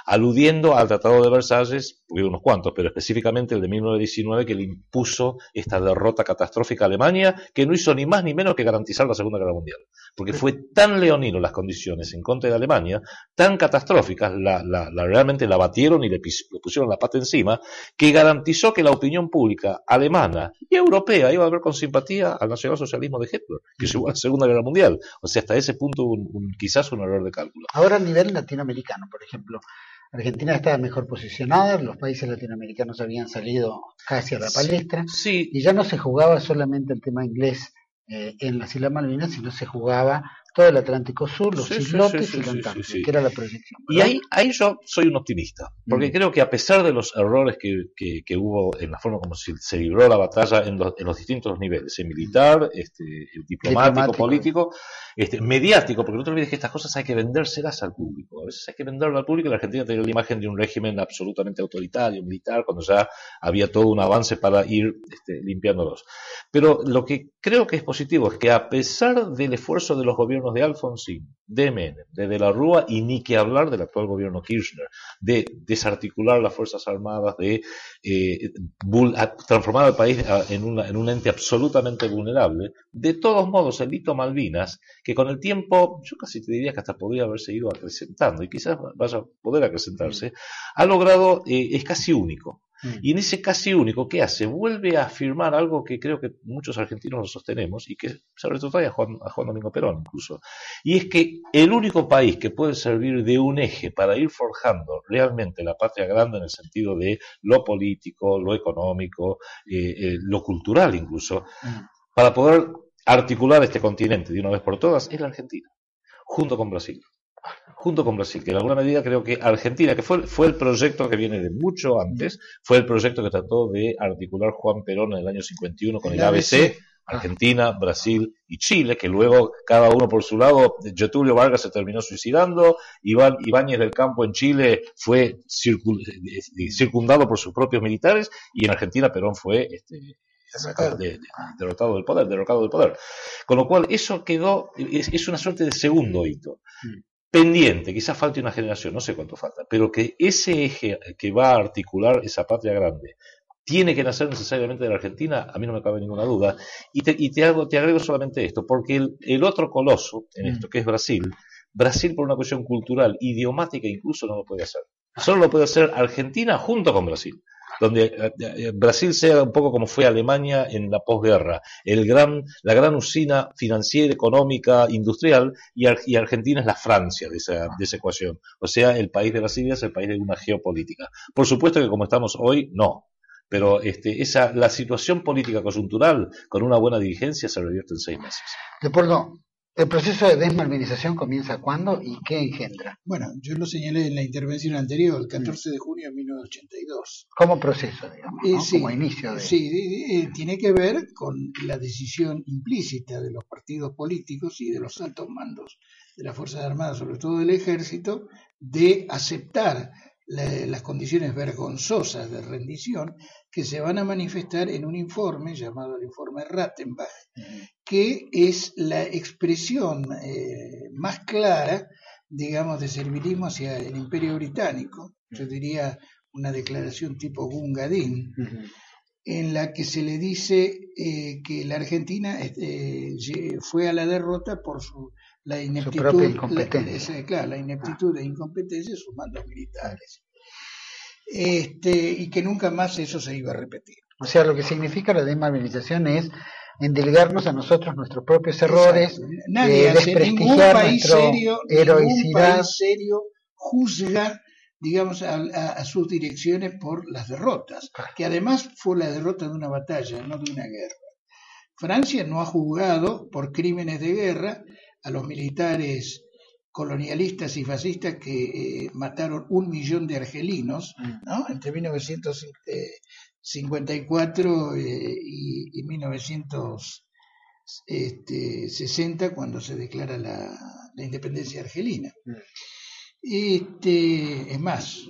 aludiendo al Tratado de Versalles, hubo unos cuantos, pero específicamente el de 1919 que le impuso esta derrota catastrófica a Alemania, que no hizo ni más ni menos que garantizar la Segunda Guerra Mundial. Porque fue tan leonino las condiciones en contra de Alemania, tan catastróficas, la, realmente la batieron y le, le pusieron la pata encima, que garantizó que la opinión pública alemana y europea iba a ver con simpatía al nacionalsocialismo de Hitler, que llevó a la Segunda Guerra Mundial. O sea, hasta ese punto un, quizás un error de cálculo. Ahora a nivel latinoamericano, por ejemplo, Argentina estaba mejor posicionada, los países latinoamericanos habían salido casi a la palestra y ya no se jugaba solamente el tema inglés eh, en las Islas Malvinas, sino se jugaba todo el Atlántico Sur, los islotes y la Antártida, que era la proyección. Y ahí, ahí yo soy un optimista, porque mm. creo que a pesar de los errores que, que, hubo en la forma como se, se libró la batalla en los, en los distintos niveles, el militar, este, el diplomático, político, este, mediático, porque no te olvides que estas cosas hay que vendérselas al público. A veces hay que venderlo al público. La Argentina tenía la imagen de un régimen absolutamente autoritario, militar, cuando ya había todo un avance para ir este, limpiándolos. Pero lo que creo que es positivo es que a pesar del esfuerzo de los gobiernos de Alfonsín, de Menem, de De la Rúa y ni que hablar del actual gobierno Kirchner, de desarticular las Fuerzas Armadas, de eh, transformar al país en, un ente absolutamente vulnerable. De todos modos, el hito Malvinas, que con el tiempo, yo casi te diría que hasta podría haberse ido acrecentando y quizás vaya a poder acrecentarse, ha logrado, eh, es casi único. Mm. Y en ese casi único, ¿qué hace? Vuelve a afirmar algo que creo que muchos argentinos lo sostenemos y que sobre todo a Juan, a Juan Domingo Perón incluso. Y es que el único país que puede servir de un eje para ir forjando realmente la patria grande en el sentido de lo político, lo económico, eh, eh, lo cultural incluso, mm. para poder articular este continente de una vez por todas, es la Argentina, junto con Brasil junto con Brasil, que en alguna medida creo que Argentina, que fue, fue el proyecto que viene de mucho antes, fue el proyecto que trató de articular Juan Perón en el año 51 con el, ABC, Argentina, Brasil y Chile, que luego cada uno por su lado, Getulio Vargas se terminó suicidando, Iván Ibáñez del Campo en Chile fue circundado por sus propios militares y en Argentina Perón fue este, derrotado del poder, derrocado del poder. Con lo cual, eso quedó, es, es una suerte de segundo hito. Pendiente, quizás falte una generación, no sé cuánto falta, pero que ese eje que va a articular esa patria grande tiene que nacer necesariamente de la Argentina, a mí no me cabe ninguna duda. Y te, y te, hago, te agrego solamente esto, porque el, el otro coloso en esto, mm. que es Brasil, Brasil por una cuestión cultural, idiomática incluso, no lo puede hacer. Solo lo puede hacer Argentina junto con Brasil donde eh, eh, Brasil sea un poco como fue Alemania en la posguerra, el gran, la gran usina financiera, económica, industrial, y, Argentina es la Francia de esa, de esa ecuación. O sea, el país de Brasil es el país de una geopolítica. Por supuesto que como estamos hoy, no. Pero este, esa, la situación política coyuntural con una buena dirigencia se revierte en seis meses. De acuerdo. ¿El proceso de desmalvinización comienza cuándo y qué engendra? Bueno, yo lo señalé en la intervención anterior, el 14 de junio de 1982. Como proceso, digamos, eh, como inicio de... Sí, eh, tiene que ver con la decisión implícita de los partidos políticos y de los altos mandos de las Fuerzas Armadas, sobre todo del Ejército, de aceptar las condiciones vergonzosas de rendición que se van a manifestar en un informe llamado el informe Rattenbach, que es la expresión eh, más clara, digamos, de servilismo hacia el imperio británico, yo diría una declaración tipo Gungadin, en la que se le dice eh, que la Argentina eh, fue a la derrota por su la ineptitud, incompetencia. claro, la ineptitud e incompetencia de sus mandos militares. Este, y que nunca más eso se iba a repetir. O sea, lo que significa la desmovilización es endilgarnos a nosotros nuestros propios errores, Nadie eh, desprestigiar país serio, heroicidad. país serio juzga, digamos, a, sus direcciones por las derrotas, que además fue la derrota de una batalla, no de una guerra. Francia no ha juzgado por crímenes de guerra a los militares colonialistas y fascistas que eh, mataron un millón de argelinos ¿no? entre 1954 eh, y, 1960 cuando se declara la, independencia argelina. Este, es más,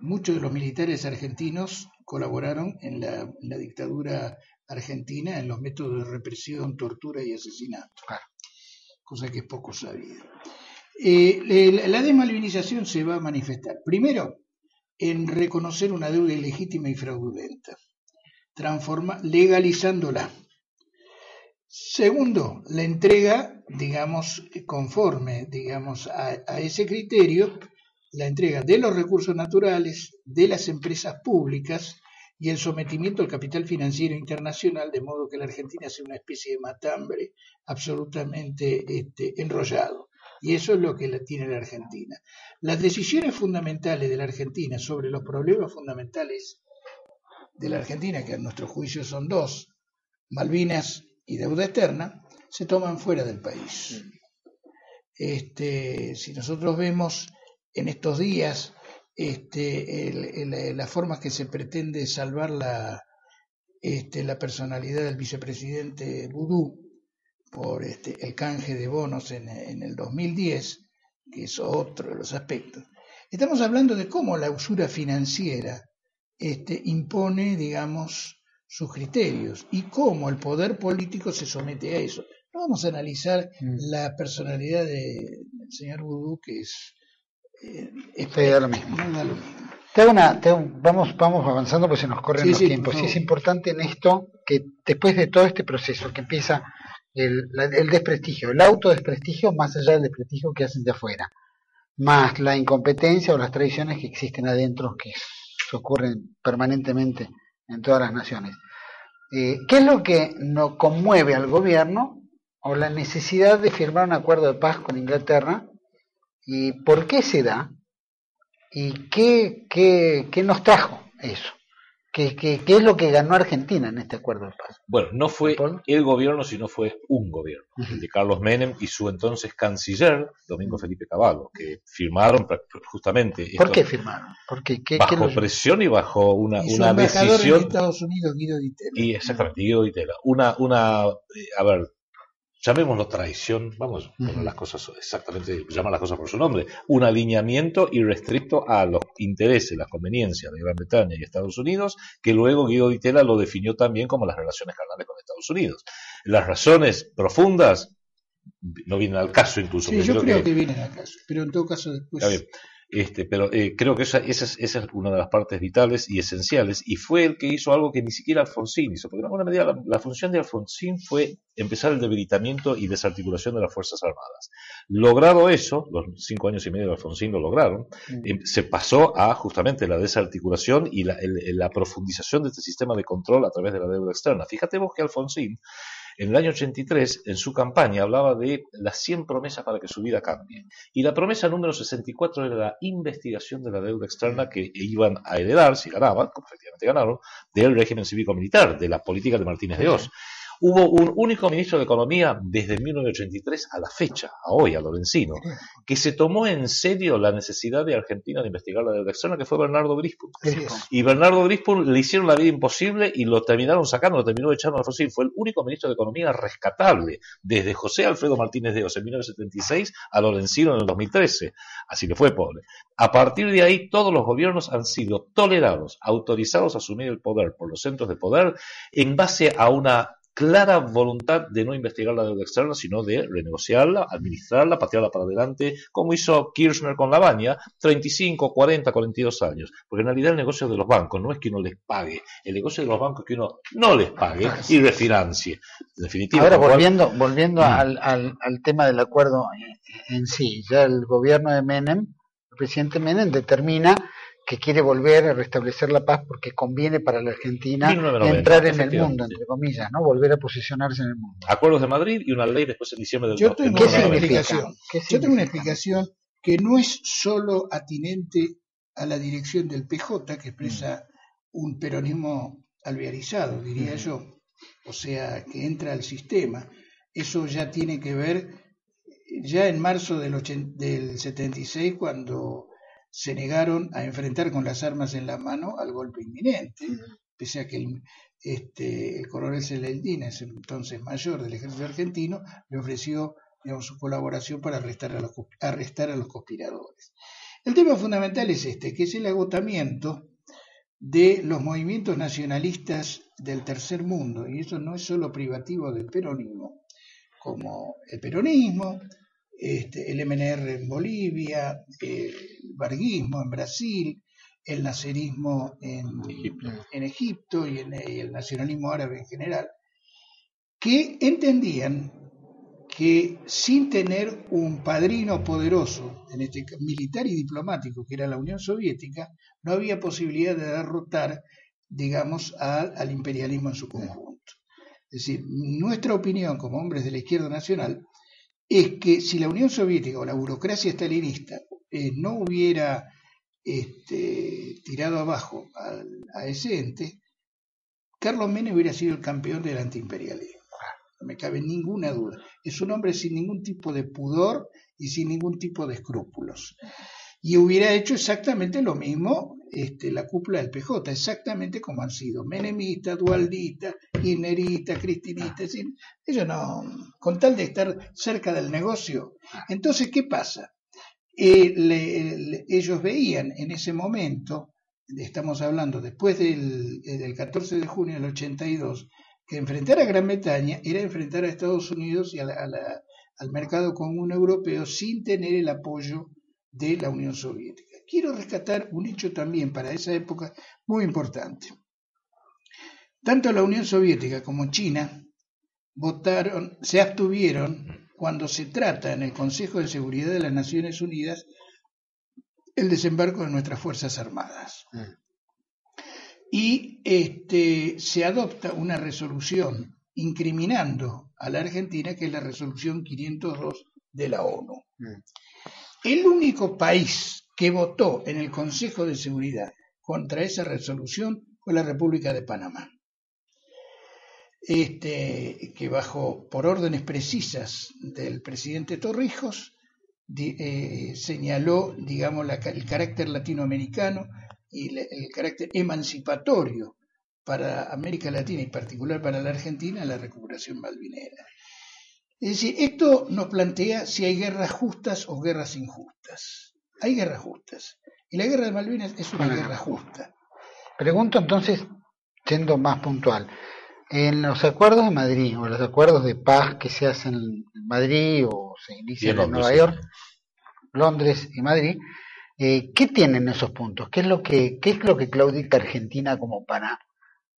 muchos de los militares argentinos colaboraron en la, dictadura argentina en los métodos de represión, tortura y asesinato cosa que es poco sabida. Eh, la desmalvinización se va a manifestar, primero, en reconocer una deuda ilegítima y fraudulenta, transforma, legalizándola. Segundo, la entrega, digamos, conforme, digamos, a, a ese criterio, la entrega de los recursos naturales, de las empresas públicas y el sometimiento al capital financiero internacional, de modo que la Argentina sea una especie de matambre absolutamente este, enrollado. Y eso es lo que tiene la Argentina. Las decisiones fundamentales de la Argentina sobre los problemas fundamentales de la Argentina, que a nuestro juicio son dos, Malvinas y deuda externa, se toman fuera del país. Este, si nosotros vemos en estos días este, las formas que se pretende salvar la, este, la personalidad del vicepresidente Vudú por este, el canje de bonos en, en, el 2010, que es otro de los aspectos. Estamos hablando de cómo la usura financiera este, impone, digamos, sus criterios y cómo el poder político se somete a eso. No vamos a analizar mm. la personalidad del señor Vudú, que es eh, da lo mismo. vamos, vamos avanzando porque se nos corren los tiempos. Y es importante en esto que después de todo este proceso que empieza el, el desprestigio, el autodesprestigio más allá del desprestigio que hacen de afuera, más la incompetencia o las tradiciones que existen adentro, que se ocurren permanentemente en todas las naciones. Eh, ¿Qué es lo que nos conmueve al gobierno o la necesidad de firmar un acuerdo de paz con Inglaterra y por qué se da y qué, qué, qué nos trajo eso. ¿Qué, qué, qué es lo que ganó Argentina en este acuerdo de paz? Bueno, no fue el gobierno, sino fue un gobierno, el de Carlos Menem y su entonces canciller, Domingo Felipe Cavallo, que firmaron justamente. ¿Por qué firmaron? Porque, bajo presión y bajo una, una decisión. En Estados Unidos, Guido Ditela. Y exactamente, Guido Ditela. Una, una, eh, a ver, llamémoslo traición, vamos, poner las cosas exactamente, llamar las cosas por su nombre, un alineamiento irrestricto a los intereses, las conveniencias de Gran Bretaña y Estados Unidos, que luego Guido Ditela lo definió también como las relaciones carnales con Estados Unidos. Las razones profundas no vienen al caso incluso. Sí, yo creo que... vienen al caso, pero en todo caso después... Este, pero eh, creo que esa, esa, es, esa, es, una de las partes vitales y esenciales, y fue el que hizo algo que ni siquiera Alfonsín hizo, porque en alguna medida la, función de Alfonsín fue empezar el debilitamiento y desarticulación de las Fuerzas Armadas. Logrado eso, los cinco años y medio de Alfonsín lo lograron, mm. em, se pasó a justamente la desarticulación y la, la profundización de este sistema de control a través de la deuda externa. Fíjate vos que Alfonsín en el año 83, en su campaña, hablaba de las 100 promesas para que su vida cambie. Y la promesa número 64 era la investigación de la deuda externa que iban a heredar, si ganaban, como efectivamente ganaron, del régimen cívico-militar, de la política de Martínez de Oz. Hubo un único ministro de Economía desde 1983 a la fecha, a hoy, a Lorenzino, que se tomó en serio la necesidad de Argentina de investigar la deuda externa, que fue Bernardo Grispun. Y Bernardo Grispun le hicieron la vida imposible y lo terminaron sacando, lo terminó echando a Fossil. Fue el único ministro de Economía rescatable desde José Alfredo Martínez de Oz en 1976 a Lorenzino en el 2013. Así que fue pobre. A partir de ahí, todos los gobiernos han sido tolerados, autorizados a asumir el poder por los centros de poder en base a una clara voluntad de no investigar la deuda externa, sino de renegociarla, administrarla, patearla para adelante, como hizo Kirchner con la baña, 35, 40, 42 años. Porque en realidad el negocio de los bancos no es que uno les pague, el negocio de los bancos es que uno no les pague y refinancie. definitiva, Ahora, volviendo, volviendo al, al, al, tema del acuerdo en sí, ya el gobierno de Menem, el presidente Menem determina que quiere volver a restablecer la paz porque conviene para la Argentina entrar en el mundo, entre comillas, ¿no? Volver a posicionarse en el mundo. Acuerdos de Madrid y una ley después en diciembre del Yo tengo, una explicación, Yo tengo una explicación que no es solo atinente a la dirección del PJ, que expresa un peronismo alvearizado, diría yo, o sea, que entra al sistema. Eso ya tiene que ver, ya en marzo del, del 76, cuando se negaron a enfrentar con las armas en la mano al golpe inminente, pese a que el, este, el coronel Celdina, entonces mayor del ejército argentino, le ofreció su colaboración para arrestar a, los, arrestar a los conspiradores. El tema fundamental es este, que es el agotamiento de los movimientos nacionalistas del tercer mundo, y eso no es solo privativo del peronismo, como el peronismo, este, el MNR en Bolivia, el barguismo en Brasil, el nacerismo en Egipto, y, en, el nacionalismo árabe en general, que entendían que sin tener un padrino poderoso, en este militar y diplomático, que era la Unión Soviética, no había posibilidad de derrotar, digamos, al imperialismo en su conjunto. Es decir, nuestra opinión como hombres de la izquierda nacional es que si la Unión Soviética o la burocracia stalinista eh, no hubiera este, tirado abajo a, ese ente, Carlos Menem hubiera sido el campeón del antiimperialismo. No me cabe ninguna duda. Es un hombre sin ningún tipo de pudor y sin ningún tipo de escrúpulos. Y hubiera hecho exactamente lo mismo este, la cúpula del PJ, exactamente como han sido menemita, dualdita, kirchnerita, cristinita, ellos no, con tal de estar cerca del negocio. Entonces, ¿qué pasa? Eh, ellos veían en ese momento, estamos hablando después del, eh, del 14 de junio del 82, que enfrentar a Gran Bretaña era enfrentar a Estados Unidos y al mercado común europeo sin tener el apoyo de la Unión Soviética quiero rescatar un hecho también para esa época muy importante. Tanto la Unión Soviética como China votaron, se abstuvieron cuando se trata en el Consejo de Seguridad de las Naciones Unidas el desembarco de nuestras Fuerzas Armadas. Mm. Y este, se adopta una resolución incriminando a la Argentina, que es la resolución 502 de la ONU. Mm. El único país que votó en el Consejo de Seguridad contra esa resolución fue la República de Panamá. Este, que bajo por órdenes precisas del presidente Torrijos eh, señaló, digamos, el carácter latinoamericano y el carácter emancipatorio para América Latina y particular para la Argentina la recuperación malvinera. Es decir, esto nos plantea si hay guerras justas o guerras injustas hay guerras justas. Y la guerra de Malvinas es una guerra justa. Pregunto entonces, siendo más puntual, en los acuerdos de Madrid o los acuerdos de paz que se hacen en Madrid o se inician en, Nueva York, Londres y Madrid, eh, ¿qué tienen esos puntos? ¿Qué es lo que, qué es lo que claudica Argentina como para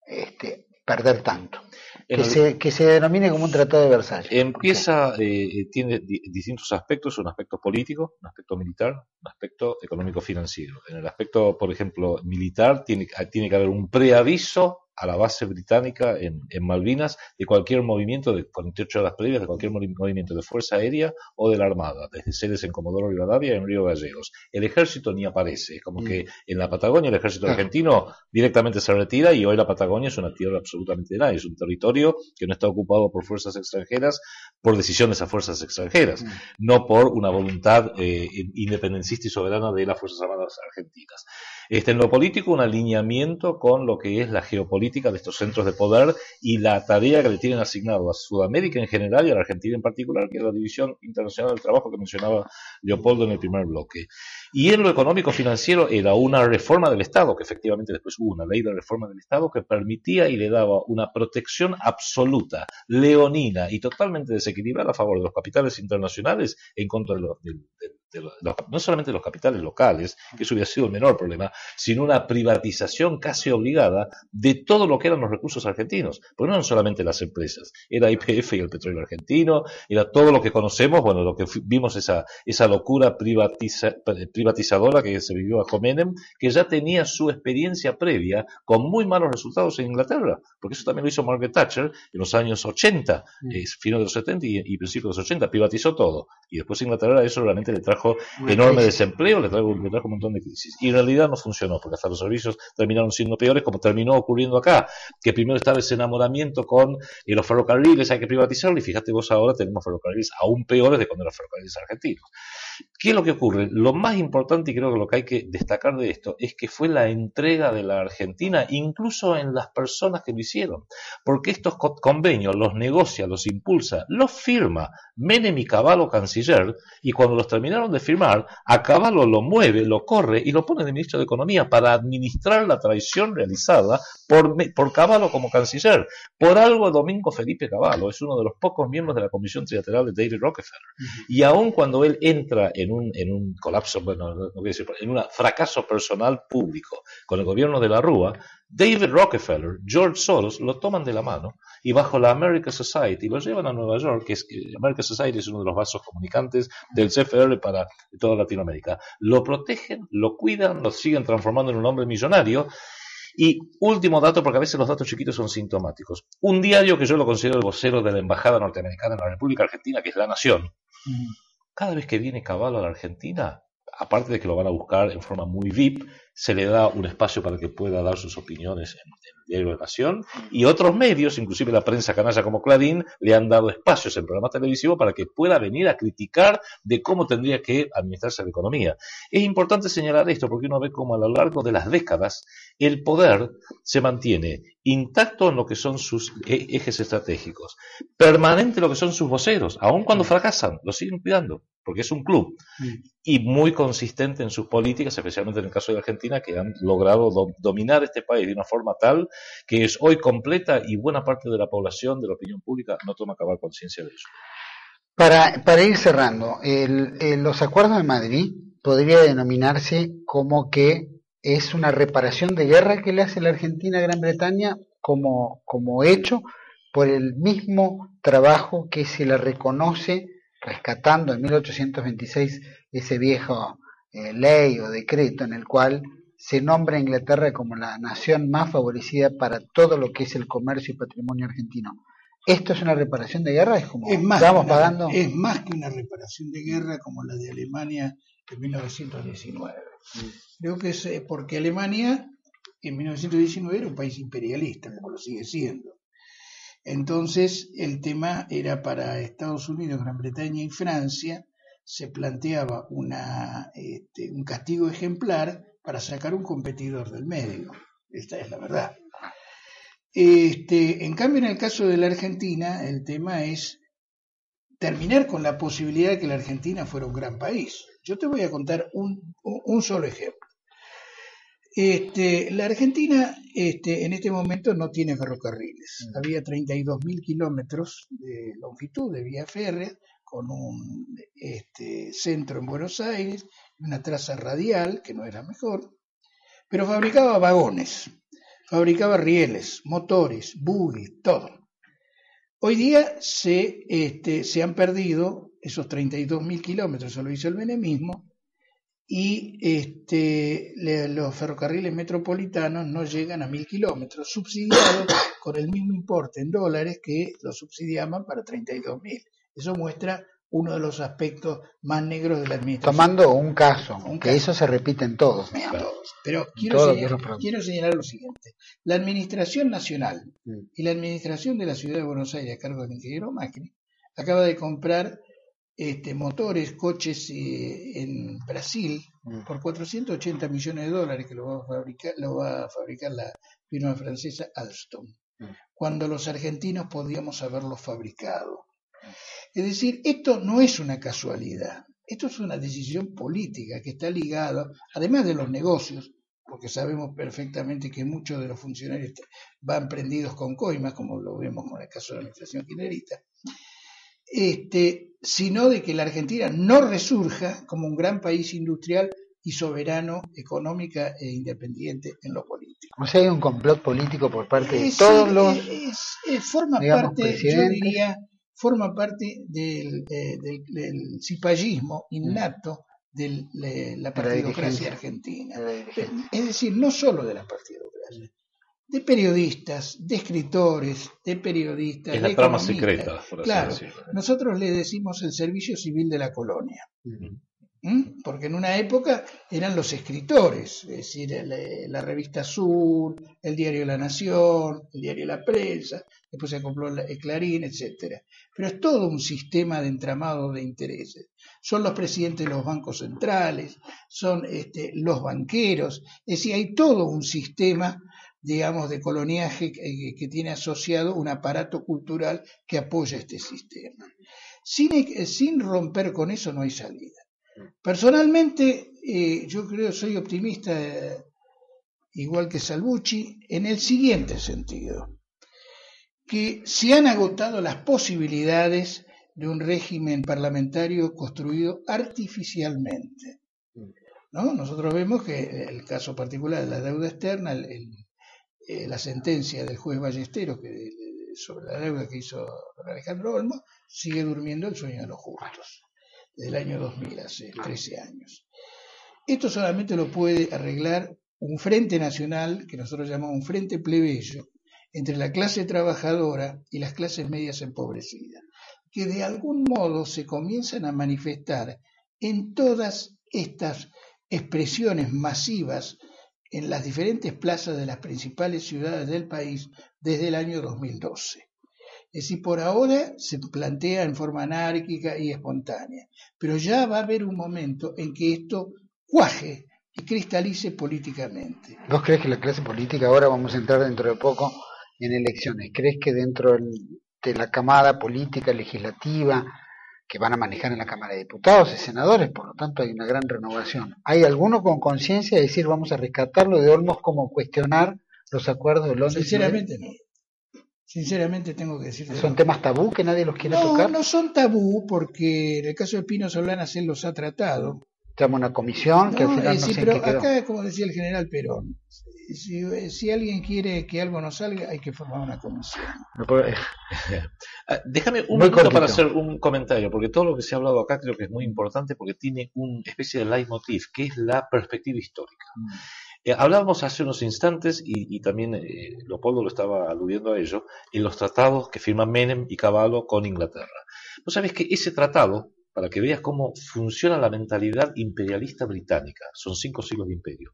este, perder tanto? Que, se, que se denomine como un tratado de Versalles. Empieza, eh, eh, tiene distintos aspectos, un aspecto político, un aspecto militar, un aspecto económico-financiero. En el aspecto, por ejemplo, militar, tiene, tiene que haber un preaviso a la base británica en, Malvinas de cualquier movimiento de 48 horas previas, de cualquier movimiento de fuerza aérea o de la Armada, desde sedes en Comodoro Rivadavia en Río Gallegos. El ejército ni aparece, como mm. que en la Patagonia el ejército argentino directamente se retira y hoy la Patagonia es una tierra absolutamente nada, es un territorio que no está ocupado por fuerzas extranjeras por decisiones a fuerzas extranjeras, mm. no por una voluntad eh, independentista y soberana de las Fuerzas Armadas argentinas. Este, en lo político, un alineamiento con lo que es la geopolítica de estos centros de poder y la tarea que le tienen asignado a Sudamérica en general y a la Argentina en particular, que es la División Internacional del Trabajo que mencionaba Leopoldo en el primer bloque. Y en lo económico financiero era una reforma del Estado, que efectivamente después hubo una ley de reforma del Estado que permitía y le daba una protección absoluta, leonina y totalmente desequilibrada a favor de los capitales internacionales en contra de los, no solamente de los capitales locales, que eso hubiera sido el menor problema, sino una privatización casi obligada de todo lo que eran los recursos argentinos. Porque no eran solamente las empresas, era IPF y el petróleo argentino, era todo lo que conocemos, bueno, lo que vimos esa, esa locura privatiza, privatizadora que se vivió bajo Menem, que ya tenía su experiencia previa con muy malos resultados en Inglaterra, porque eso también lo hizo Margaret Thatcher en los años 80, mm. eh, fines de los 70 y, principios de los 80, privatizó todo. Y después Inglaterra eso realmente le trajo enorme desempleo, le trajo, le trajo un montón de crisis. Y en realidad no funcionó, porque hasta los servicios terminaron siendo peores, como terminó ocurriendo acá, que primero estaba ese enamoramiento con eh, los ferrocarriles, hay que privatizarlo, y fíjate vos ahora tenemos ferrocarriles aún peores de cuando eran ferrocarriles argentinos. ¿Qué es lo que ocurre? Lo más importante, y creo que lo que hay que destacar de esto, es que fue la entrega de la Argentina, incluso en las personas que lo hicieron. Porque estos convenios los negocia, los impulsa, los firma Menem y Caballo canciller, y cuando los terminaron de firmar, a Caballo lo mueve, lo corre y lo pone de ministro de Economía para administrar la traición realizada por, por Caballo como canciller. Por algo, Domingo Felipe Caballo es uno de los pocos miembros de la Comisión Trilateral de David Rockefeller. Y aun cuando él entra en un, en un colapso, bueno, no, quiero decir, en un fracaso personal público con el gobierno de la Rúa, David Rockefeller, George Soros lo toman de la mano y bajo la American Society lo llevan a Nueva York, que es American Society es uno de los vasos comunicantes del CFR para toda Latinoamérica. Lo protegen, lo cuidan, lo siguen transformando en un hombre millonario. Y último dato, porque a veces los datos chiquitos son sintomáticos. Un diario que yo lo considero el vocero de la Embajada Norteamericana en la República Argentina, que es La Nación, cada vez que viene Caballo a la Argentina, aparte de que lo van a buscar en forma muy VIP, se le da un espacio para que pueda dar sus opiniones en, Diario de Nación y otros medios, inclusive la prensa canalla como Clarín, le han dado espacios en programas televisivos para que pueda venir a criticar de cómo tendría que administrarse la economía. Es importante señalar esto porque uno ve cómo a lo largo de las décadas el poder se mantiene intacto en lo que son sus e-, ejes estratégicos, permanente en lo que son sus voceros, aun cuando fracasan, lo siguen cuidando, porque es un club, y muy consistente en sus políticas, especialmente en el caso de Argentina, que han logrado dominar este país de una forma tal que es hoy completa y buena parte de la población, de la opinión pública, no toma cabal conciencia de eso. Para, para ir cerrando, los acuerdos de Madrid podría denominarse como que es una reparación de guerra que le hace la Argentina a Gran Bretaña como, como hecho por el mismo trabajo que se le reconoce rescatando en 1826 ese viejo eh, ley o decreto en el cual se nombra a Inglaterra como la nación más favorecida para todo lo que es el comercio y patrimonio argentino. ¿Esto es una reparación de guerra? Es como más estamos pagando. Es más que una reparación de guerra como la de Alemania en 1919. Creo que es eh, porque Alemania en 1919 era un país imperialista, como lo sigue siendo. Entonces el tema era para Estados Unidos, Gran Bretaña y Francia, se planteaba este, un castigo ejemplar para sacar un competidor del medio. Esta es la verdad. Este, en cambio, en el caso de la Argentina, el tema es terminar con la posibilidad de que la Argentina fuera un gran país. Yo te voy a contar un, solo ejemplo. Este, la Argentina este, en este momento no tiene ferrocarriles. Mm. Había 32.000 kilómetros de longitud de vía férrea con un este, centro en Buenos Aires, una traza radial, que no era mejor, pero fabricaba vagones, fabricaba rieles, motores, buggy, todo. Hoy día se, este, se han perdido esos 32.000 kilómetros, eso lo hizo el menemismo, y este, los ferrocarriles metropolitanos no llegan a 1.000 kilómetros, subsidiados con el mismo importe en dólares que los subsidiaban para 32.000. Eso muestra uno de los aspectos más negros de la administración. Tomando un caso, que eso se repite en todos. Pero quiero, señalar, lo siguiente. La administración nacional mm. y la administración de la ciudad de Buenos Aires a cargo del ingeniero Macri acaba de comprar este, motores, coches eh, en Brasil, mm. por 480 millones de dólares que lo va a fabricar, lo va a fabricar la firma francesa Alstom, mm. cuando los argentinos podíamos haberlo fabricado. Es decir, esto no es una casualidad, esto es una decisión política que está ligada, además de los negocios, porque sabemos perfectamente que muchos de los funcionarios van prendidos con coimas, como lo vemos con el caso de la administración kirchnerista, este, sino de que la Argentina no resurja como un gran país industrial y soberano, económica e independiente en lo político. O sea, hay un complot político por parte de todos los. forma parte, yo diría, forma parte del, eh, cipallismo innato de la partidocracia argentina. Es decir, no solo de la partidocracia, de periodistas, de escritores, de periodistas. Es la trama secreta, por así claro, Nosotros le decimos el servicio civil de la colonia. ¿Mm? Porque en una época eran los escritores, es decir, la, revista Azul, el diario La Nación, el diario La Prensa, después se compró el Clarín, etcétera. Pero es todo un sistema de entramado de intereses. Son los presidentes de los bancos centrales, son este, los banqueros, es decir, hay todo un sistema digamos, de coloniaje que, tiene asociado un aparato cultural que apoya este sistema. Sin, sin romper con eso no hay salida. Personalmente, eh, yo creo, soy optimista, igual que Salvucci, en el siguiente sentido, que se han agotado las posibilidades de un régimen parlamentario construido artificialmente. ¿no? Nosotros vemos que el caso particular de la deuda externa, el eh, la sentencia del juez Ballesteros que, sobre la deuda que hizo Alejandro Olmo, sigue durmiendo el sueño de los justos, desde el año 2000, hace 13 años. Esto solamente lo puede arreglar un frente nacional, que nosotros llamamos un frente plebeyo, entre la clase trabajadora y las clases medias empobrecidas, que de algún modo se comienzan a manifestar en todas estas expresiones masivas en las diferentes plazas de las principales ciudades del país desde el año 2012. Es decir, por ahora se plantea en forma anárquica y espontánea, pero ya va a haber un momento en que esto cuaje y cristalice políticamente. ¿Vos crees que la clase política ahora vamos a entrar dentro de poco en elecciones? ¿Crees que dentro de la camada política legislativa que van a manejar en la Cámara de Diputados y senadores, por lo tanto hay una gran renovación. ¿Hay alguno con conciencia de decir vamos a rescatarlo de Olmos como cuestionar los acuerdos de Londres? Sinceramente no. Sinceramente tengo que decir. ¿Son temas tabú que nadie los quiere tocar? No, son tabú porque en el caso de Pino Solanas él los ha tratado. Llama una comisión que al final no sí, pero acá, como decía el general Perón, si, alguien quiere que algo no salga, hay que formar una comisión. Ah, déjame un minuto para hacer un comentario, porque todo lo que se ha hablado acá creo que es muy importante porque tiene una especie de leitmotiv, que es la perspectiva histórica. Mm. Eh, hablábamos hace unos instantes, y, también eh, Leopoldo lo estaba aludiendo a ello, en los tratados que firman Menem y Cavallo con Inglaterra. Vos sabés que ese tratado para que veas cómo funciona la mentalidad imperialista británica. Son cinco siglos de imperio.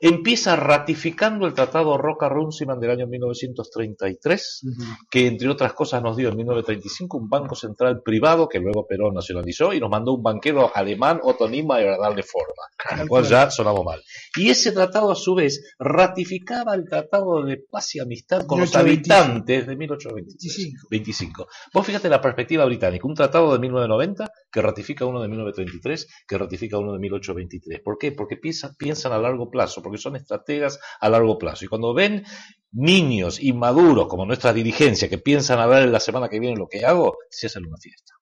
Empieza ratificando el Tratado Roca-Runciman del año 1933, que entre otras cosas nos dio en 1935 un banco central privado que luego Perón nacionalizó y nos mandó un banquero alemán, Otto Niemeyer, a darle forma, al cual ya sonamos mal. Y ese tratado a su vez ratificaba el Tratado de Paz y Amistad con los habitantes de 1825. Vos fíjate la perspectiva británica, un tratado de 1990 que ratifica uno de 1933, que ratifica uno de 1823. ¿Por qué? Porque piensan, piensan a largo plazo, porque son estrategas a largo plazo. Y cuando ven niños inmaduros como nuestra dirigencia que piensan a ver la semana que viene lo que hago, se hacen una fiesta.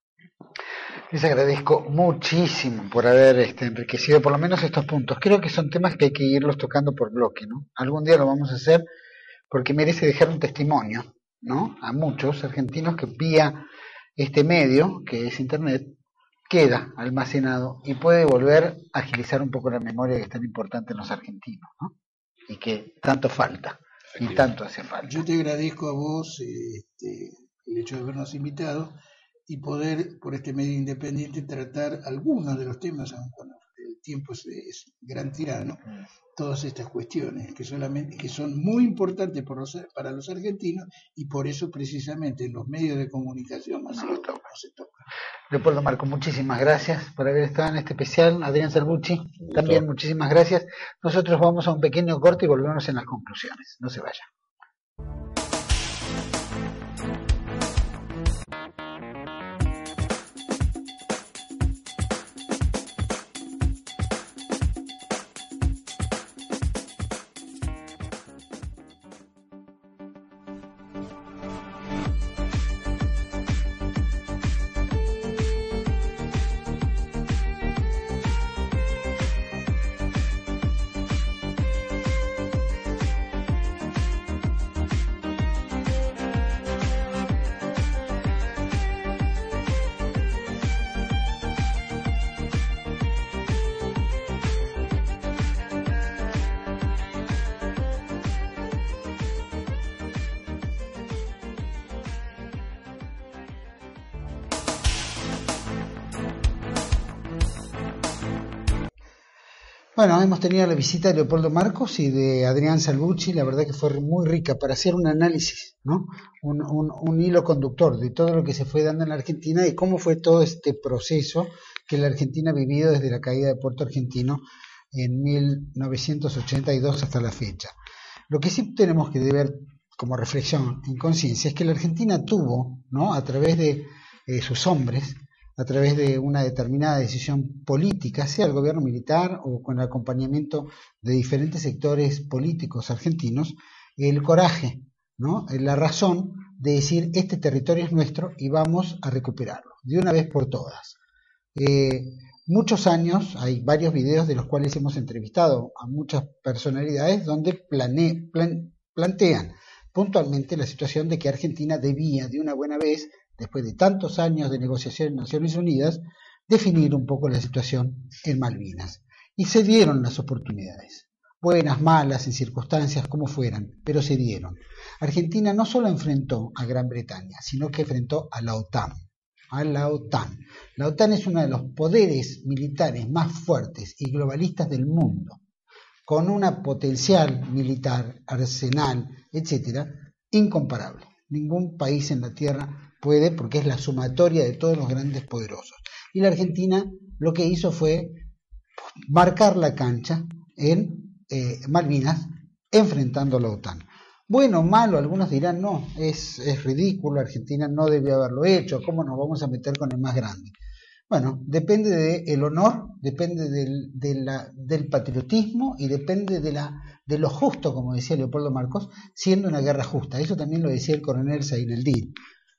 Les agradezco muchísimo por haber este, enriquecido por lo menos estos puntos. Creo que son temas que hay que irlos tocando por bloque, ¿no? Algún día lo vamos a hacer porque merece dejar un testimonio, ¿no? A muchos argentinos que vía este medio, que es Internet, queda almacenado y puede volver a agilizar un poco la memoria que es tan importante en los argentinos, ¿no? Y que tanto falta, y tanto hace falta. Yo te agradezco a vos este, el hecho de habernos invitado y poder, por este medio independiente, tratar algunos de los temas, tiempos de Gran Tirano, todas estas cuestiones que solamente que son muy importantes para los argentinos y por eso precisamente en los medios de comunicación no, se toca. Leopoldo Marco, muchísimas gracias por haber estado en este especial. Adrián Salvucci, también muchísimas gracias. Nosotros vamos a un pequeño corte y volvemos en las conclusiones. No se vayan. Bueno, hemos tenido la visita de Leopoldo Marcos y de Adrián Salvucci, la verdad que fue muy rica para hacer un análisis, ¿no? Un, hilo conductor de todo lo que se fue dando en la Argentina y cómo fue todo este proceso que la Argentina ha vivido desde la caída de Puerto Argentino en 1982 hasta la fecha. Lo que sí tenemos que ver como reflexión en conciencia es que la Argentina tuvo, ¿no? A través de eh, sus hombres, a través de una determinada decisión política, sea el gobierno militar o con el acompañamiento de diferentes sectores políticos argentinos, el coraje, ¿no? la razón de decir este territorio es nuestro y vamos a recuperarlo, de una vez por todas. Eh, muchos años, hay varios videos de los cuales hemos entrevistado a muchas personalidades donde plantean puntualmente la situación de que Argentina debía de una buena vez después de tantos años de negociación en Naciones Unidas, definir un poco la situación en Malvinas. Y se dieron las oportunidades, buenas, malas, en circunstancias como fueran, pero se dieron. Argentina no solo enfrentó a Gran Bretaña, sino que enfrentó a la OTAN. A la OTAN. La OTAN es uno de los poderes militares más fuertes y globalistas del mundo, con una potencial militar, arsenal, etcétera, incomparable. Ningún país en la Tierra puede porque es la sumatoria de todos los grandes poderosos. Y la Argentina lo que hizo fue marcar la cancha en eh, Malvinas enfrentando a la OTAN. Bueno, malo, algunos dirán, no, es, es ridículo, Argentina no debió haberlo hecho, ¿cómo nos vamos a meter con el más grande? Bueno, depende del honor, depende del, del patriotismo y depende de, la, de lo justo, como decía Leopoldo Marcos, siendo una guerra justa. Eso también lo decía el coronel Din.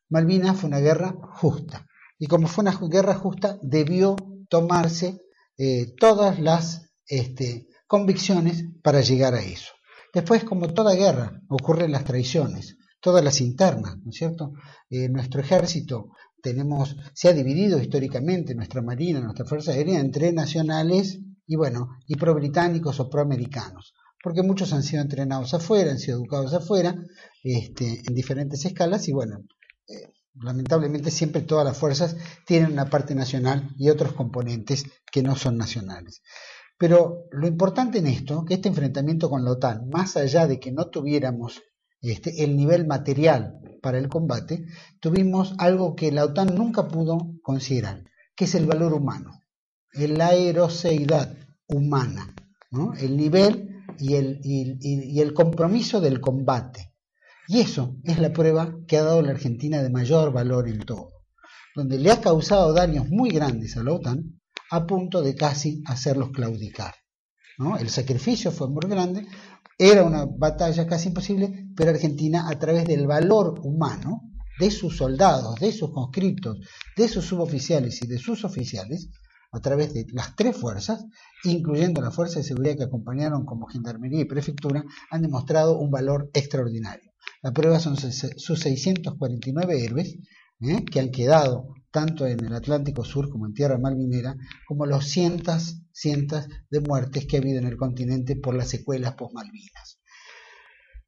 Malvinas fue una guerra justa. Y como fue una guerra justa, debió tomarse eh, todas las este, convicciones para llegar a eso. Después, como toda guerra, ocurren las traiciones, todas las internas, ¿no es cierto? Eh, nuestro ejército tenemos, se ha dividido históricamente, nuestra marina, nuestra fuerza aérea, entre nacionales y bueno, y pro-británicos o pro-americanos, porque muchos han sido entrenados afuera, han sido educados afuera, este, en diferentes escalas, y bueno, lamentablemente siempre todas las fuerzas tienen una parte nacional y otros componentes que no son nacionales. Pero lo importante en esto, que este enfrentamiento con la OTAN, más allá de que no tuviéramos este, el nivel material para el combate, tuvimos algo que la OTAN nunca pudo considerar, que es el valor humano, la aeroseidad humana, el nivel y el, y el compromiso del combate. Y eso es la prueba que ha dado la Argentina de mayor valor en todo, donde le ha causado daños muy grandes a la OTAN a punto de casi hacerlos claudicar. El sacrificio fue muy grande, era una batalla casi imposible, pero Argentina a través del valor humano de sus soldados, de sus conscriptos, de sus suboficiales y de sus oficiales, a través de las tres fuerzas, incluyendo las fuerzas de seguridad que acompañaron como Gendarmería y Prefectura, han demostrado un valor extraordinario. La prueba son sus 649 héroes ¿eh? que han quedado tanto en el Atlántico Sur como en Tierra Malvinera, como los cientos, cientos de muertes que ha habido en el continente por las secuelas post-Malvinas.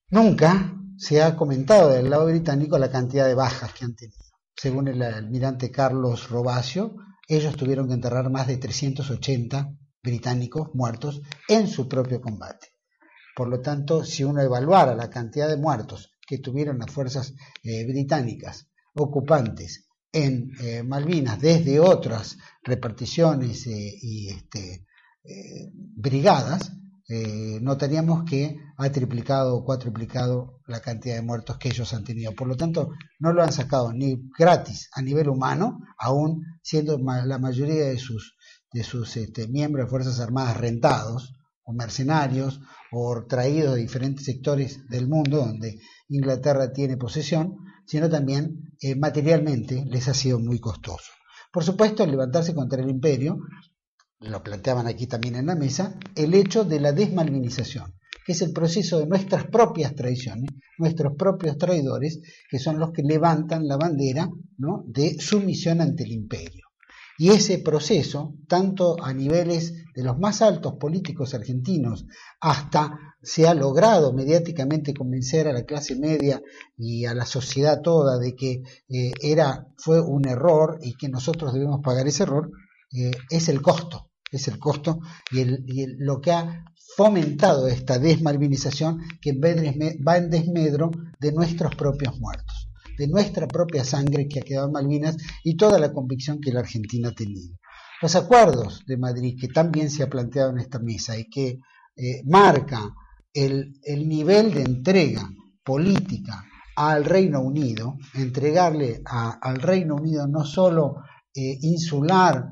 Nunca se ha comentado del lado británico la cantidad de bajas que han tenido. Según el almirante Carlos Robacio, ellos tuvieron que enterrar más de 380 británicos muertos en su propio combate. Por lo tanto, si uno evaluara la cantidad de muertos que tuvieron las fuerzas eh, británicas ocupantes en eh, Malvinas desde otras reparticiones eh, y este, brigadas, notaríamos que ha triplicado o cuatriplicado la cantidad de muertos que ellos han tenido. Por lo tanto, no lo han sacado ni gratis a nivel humano, aún siendo la mayoría de sus, de sus este, miembros de Fuerzas Armadas rentados o mercenarios o traídos de diferentes sectores del mundo donde Inglaterra tiene posesión, sino también eh, materialmente les ha sido muy costoso. Por supuesto, al levantarse contra el imperio, lo planteaban aquí también en la mesa, el hecho de la desmalvinización, que es el proceso de nuestras propias traiciones, nuestros propios traidores, que son los que levantan la bandera de sumisión ante el imperio. Y ese proceso, tanto a niveles de los más altos políticos argentinos hasta se ha logrado mediáticamente convencer a la clase media y a la sociedad toda de que eh, era, fue un error y que nosotros debemos pagar ese error, eh, es el costo, es el costo y, lo que ha fomentado esta desmalvinización que va en desmedro de nuestros propios muertos de nuestra propia sangre que ha quedado en Malvinas y toda la convicción que la Argentina ha tenido. Los acuerdos de Madrid, que también se ha planteado en esta mesa y que eh, marca el, nivel de entrega política al Reino Unido, entregarle al Reino Unido no solo eh, insular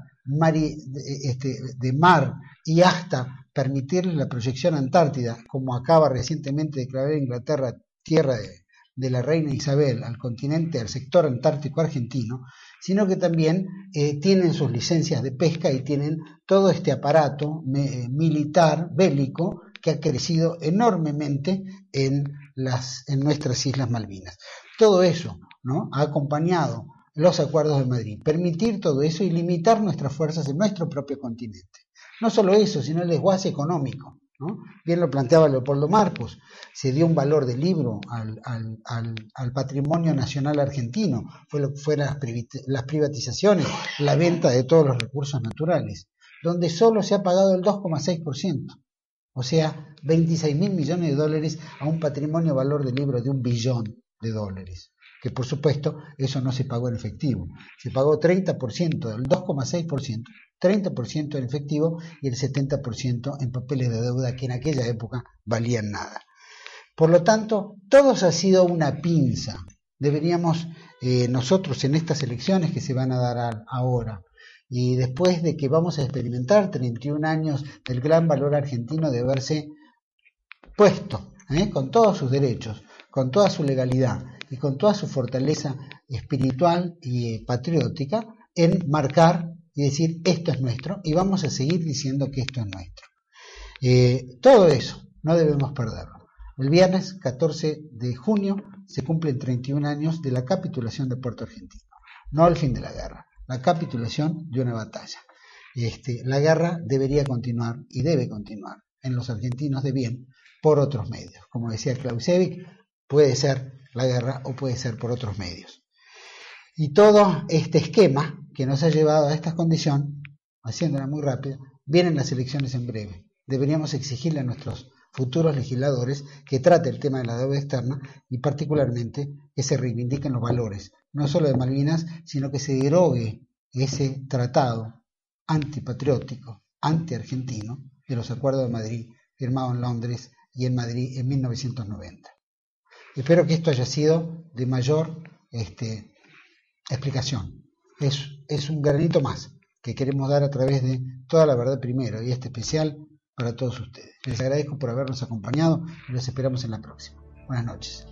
este, de mar y hasta permitirle la proyección antártida, como acaba recientemente de declarar Inglaterra tierra de, de la reina Isabel al continente, al sector antártico argentino, sino que también eh, tienen sus licencias de pesca y tienen todo este aparato militar bélico que ha crecido enormemente en, las, en nuestras Islas Malvinas. Todo eso ¿no? ha acompañado los acuerdos de Madrid, permitir todo eso y limitar nuestras fuerzas en nuestro propio continente. No solo eso, sino el desguace económico. Bien lo planteaba Leopoldo Marcos, se dio un valor de libro al, patrimonio nacional argentino, fue, lo, fue las, las privatizaciones, la venta de todos los recursos naturales, donde solo se ha pagado el 2,6%, o sea, 26 mil millones de dólares a un patrimonio valor de libro de un billón de dólares que por supuesto eso no se pagó en efectivo. Se pagó 30%, el 2,6%, 30% en efectivo y el 70% en papeles de deuda que en aquella época valían nada. Por lo tanto, todos ha sido una pinza. Deberíamos eh, nosotros en estas elecciones que se van a dar ahora, y después de que vamos a experimentar 31 años del gran valor argentino de haberse puesto ¿eh? con todos sus derechos, con toda su legalidad y con toda su fortaleza espiritual y eh, patriótica en marcar y decir esto es nuestro y vamos a seguir diciendo que esto es nuestro. Eh, todo eso no debemos perderlo. El viernes 14 de junio se cumplen 31 años de la capitulación de Puerto Argentino, no el fin de la guerra, la capitulación de una batalla. Este, la guerra debería continuar y debe continuar en los argentinos de bien por otros medios. Como decía Clausewitz, puede ser la guerra o puede ser por otros medios. Y todo este esquema que nos ha llevado a esta condición, haciéndola muy rápida, vienen las elecciones en breve. Deberíamos exigirle a nuestros futuros legisladores que trate el tema de la deuda externa y particularmente que se reivindiquen los valores, no solo de Malvinas, sino que se derogue ese tratado antipatriótico, antiargentino de los acuerdos de Madrid firmados en Londres y en Madrid en 1990. Espero que esto haya sido de mayor este, explicación es, un granito más que queremos dar a través de toda la verdad primero y este especial para todos ustedes. Les agradezco por habernos acompañado y los esperamos en la próxima. Buenas noches.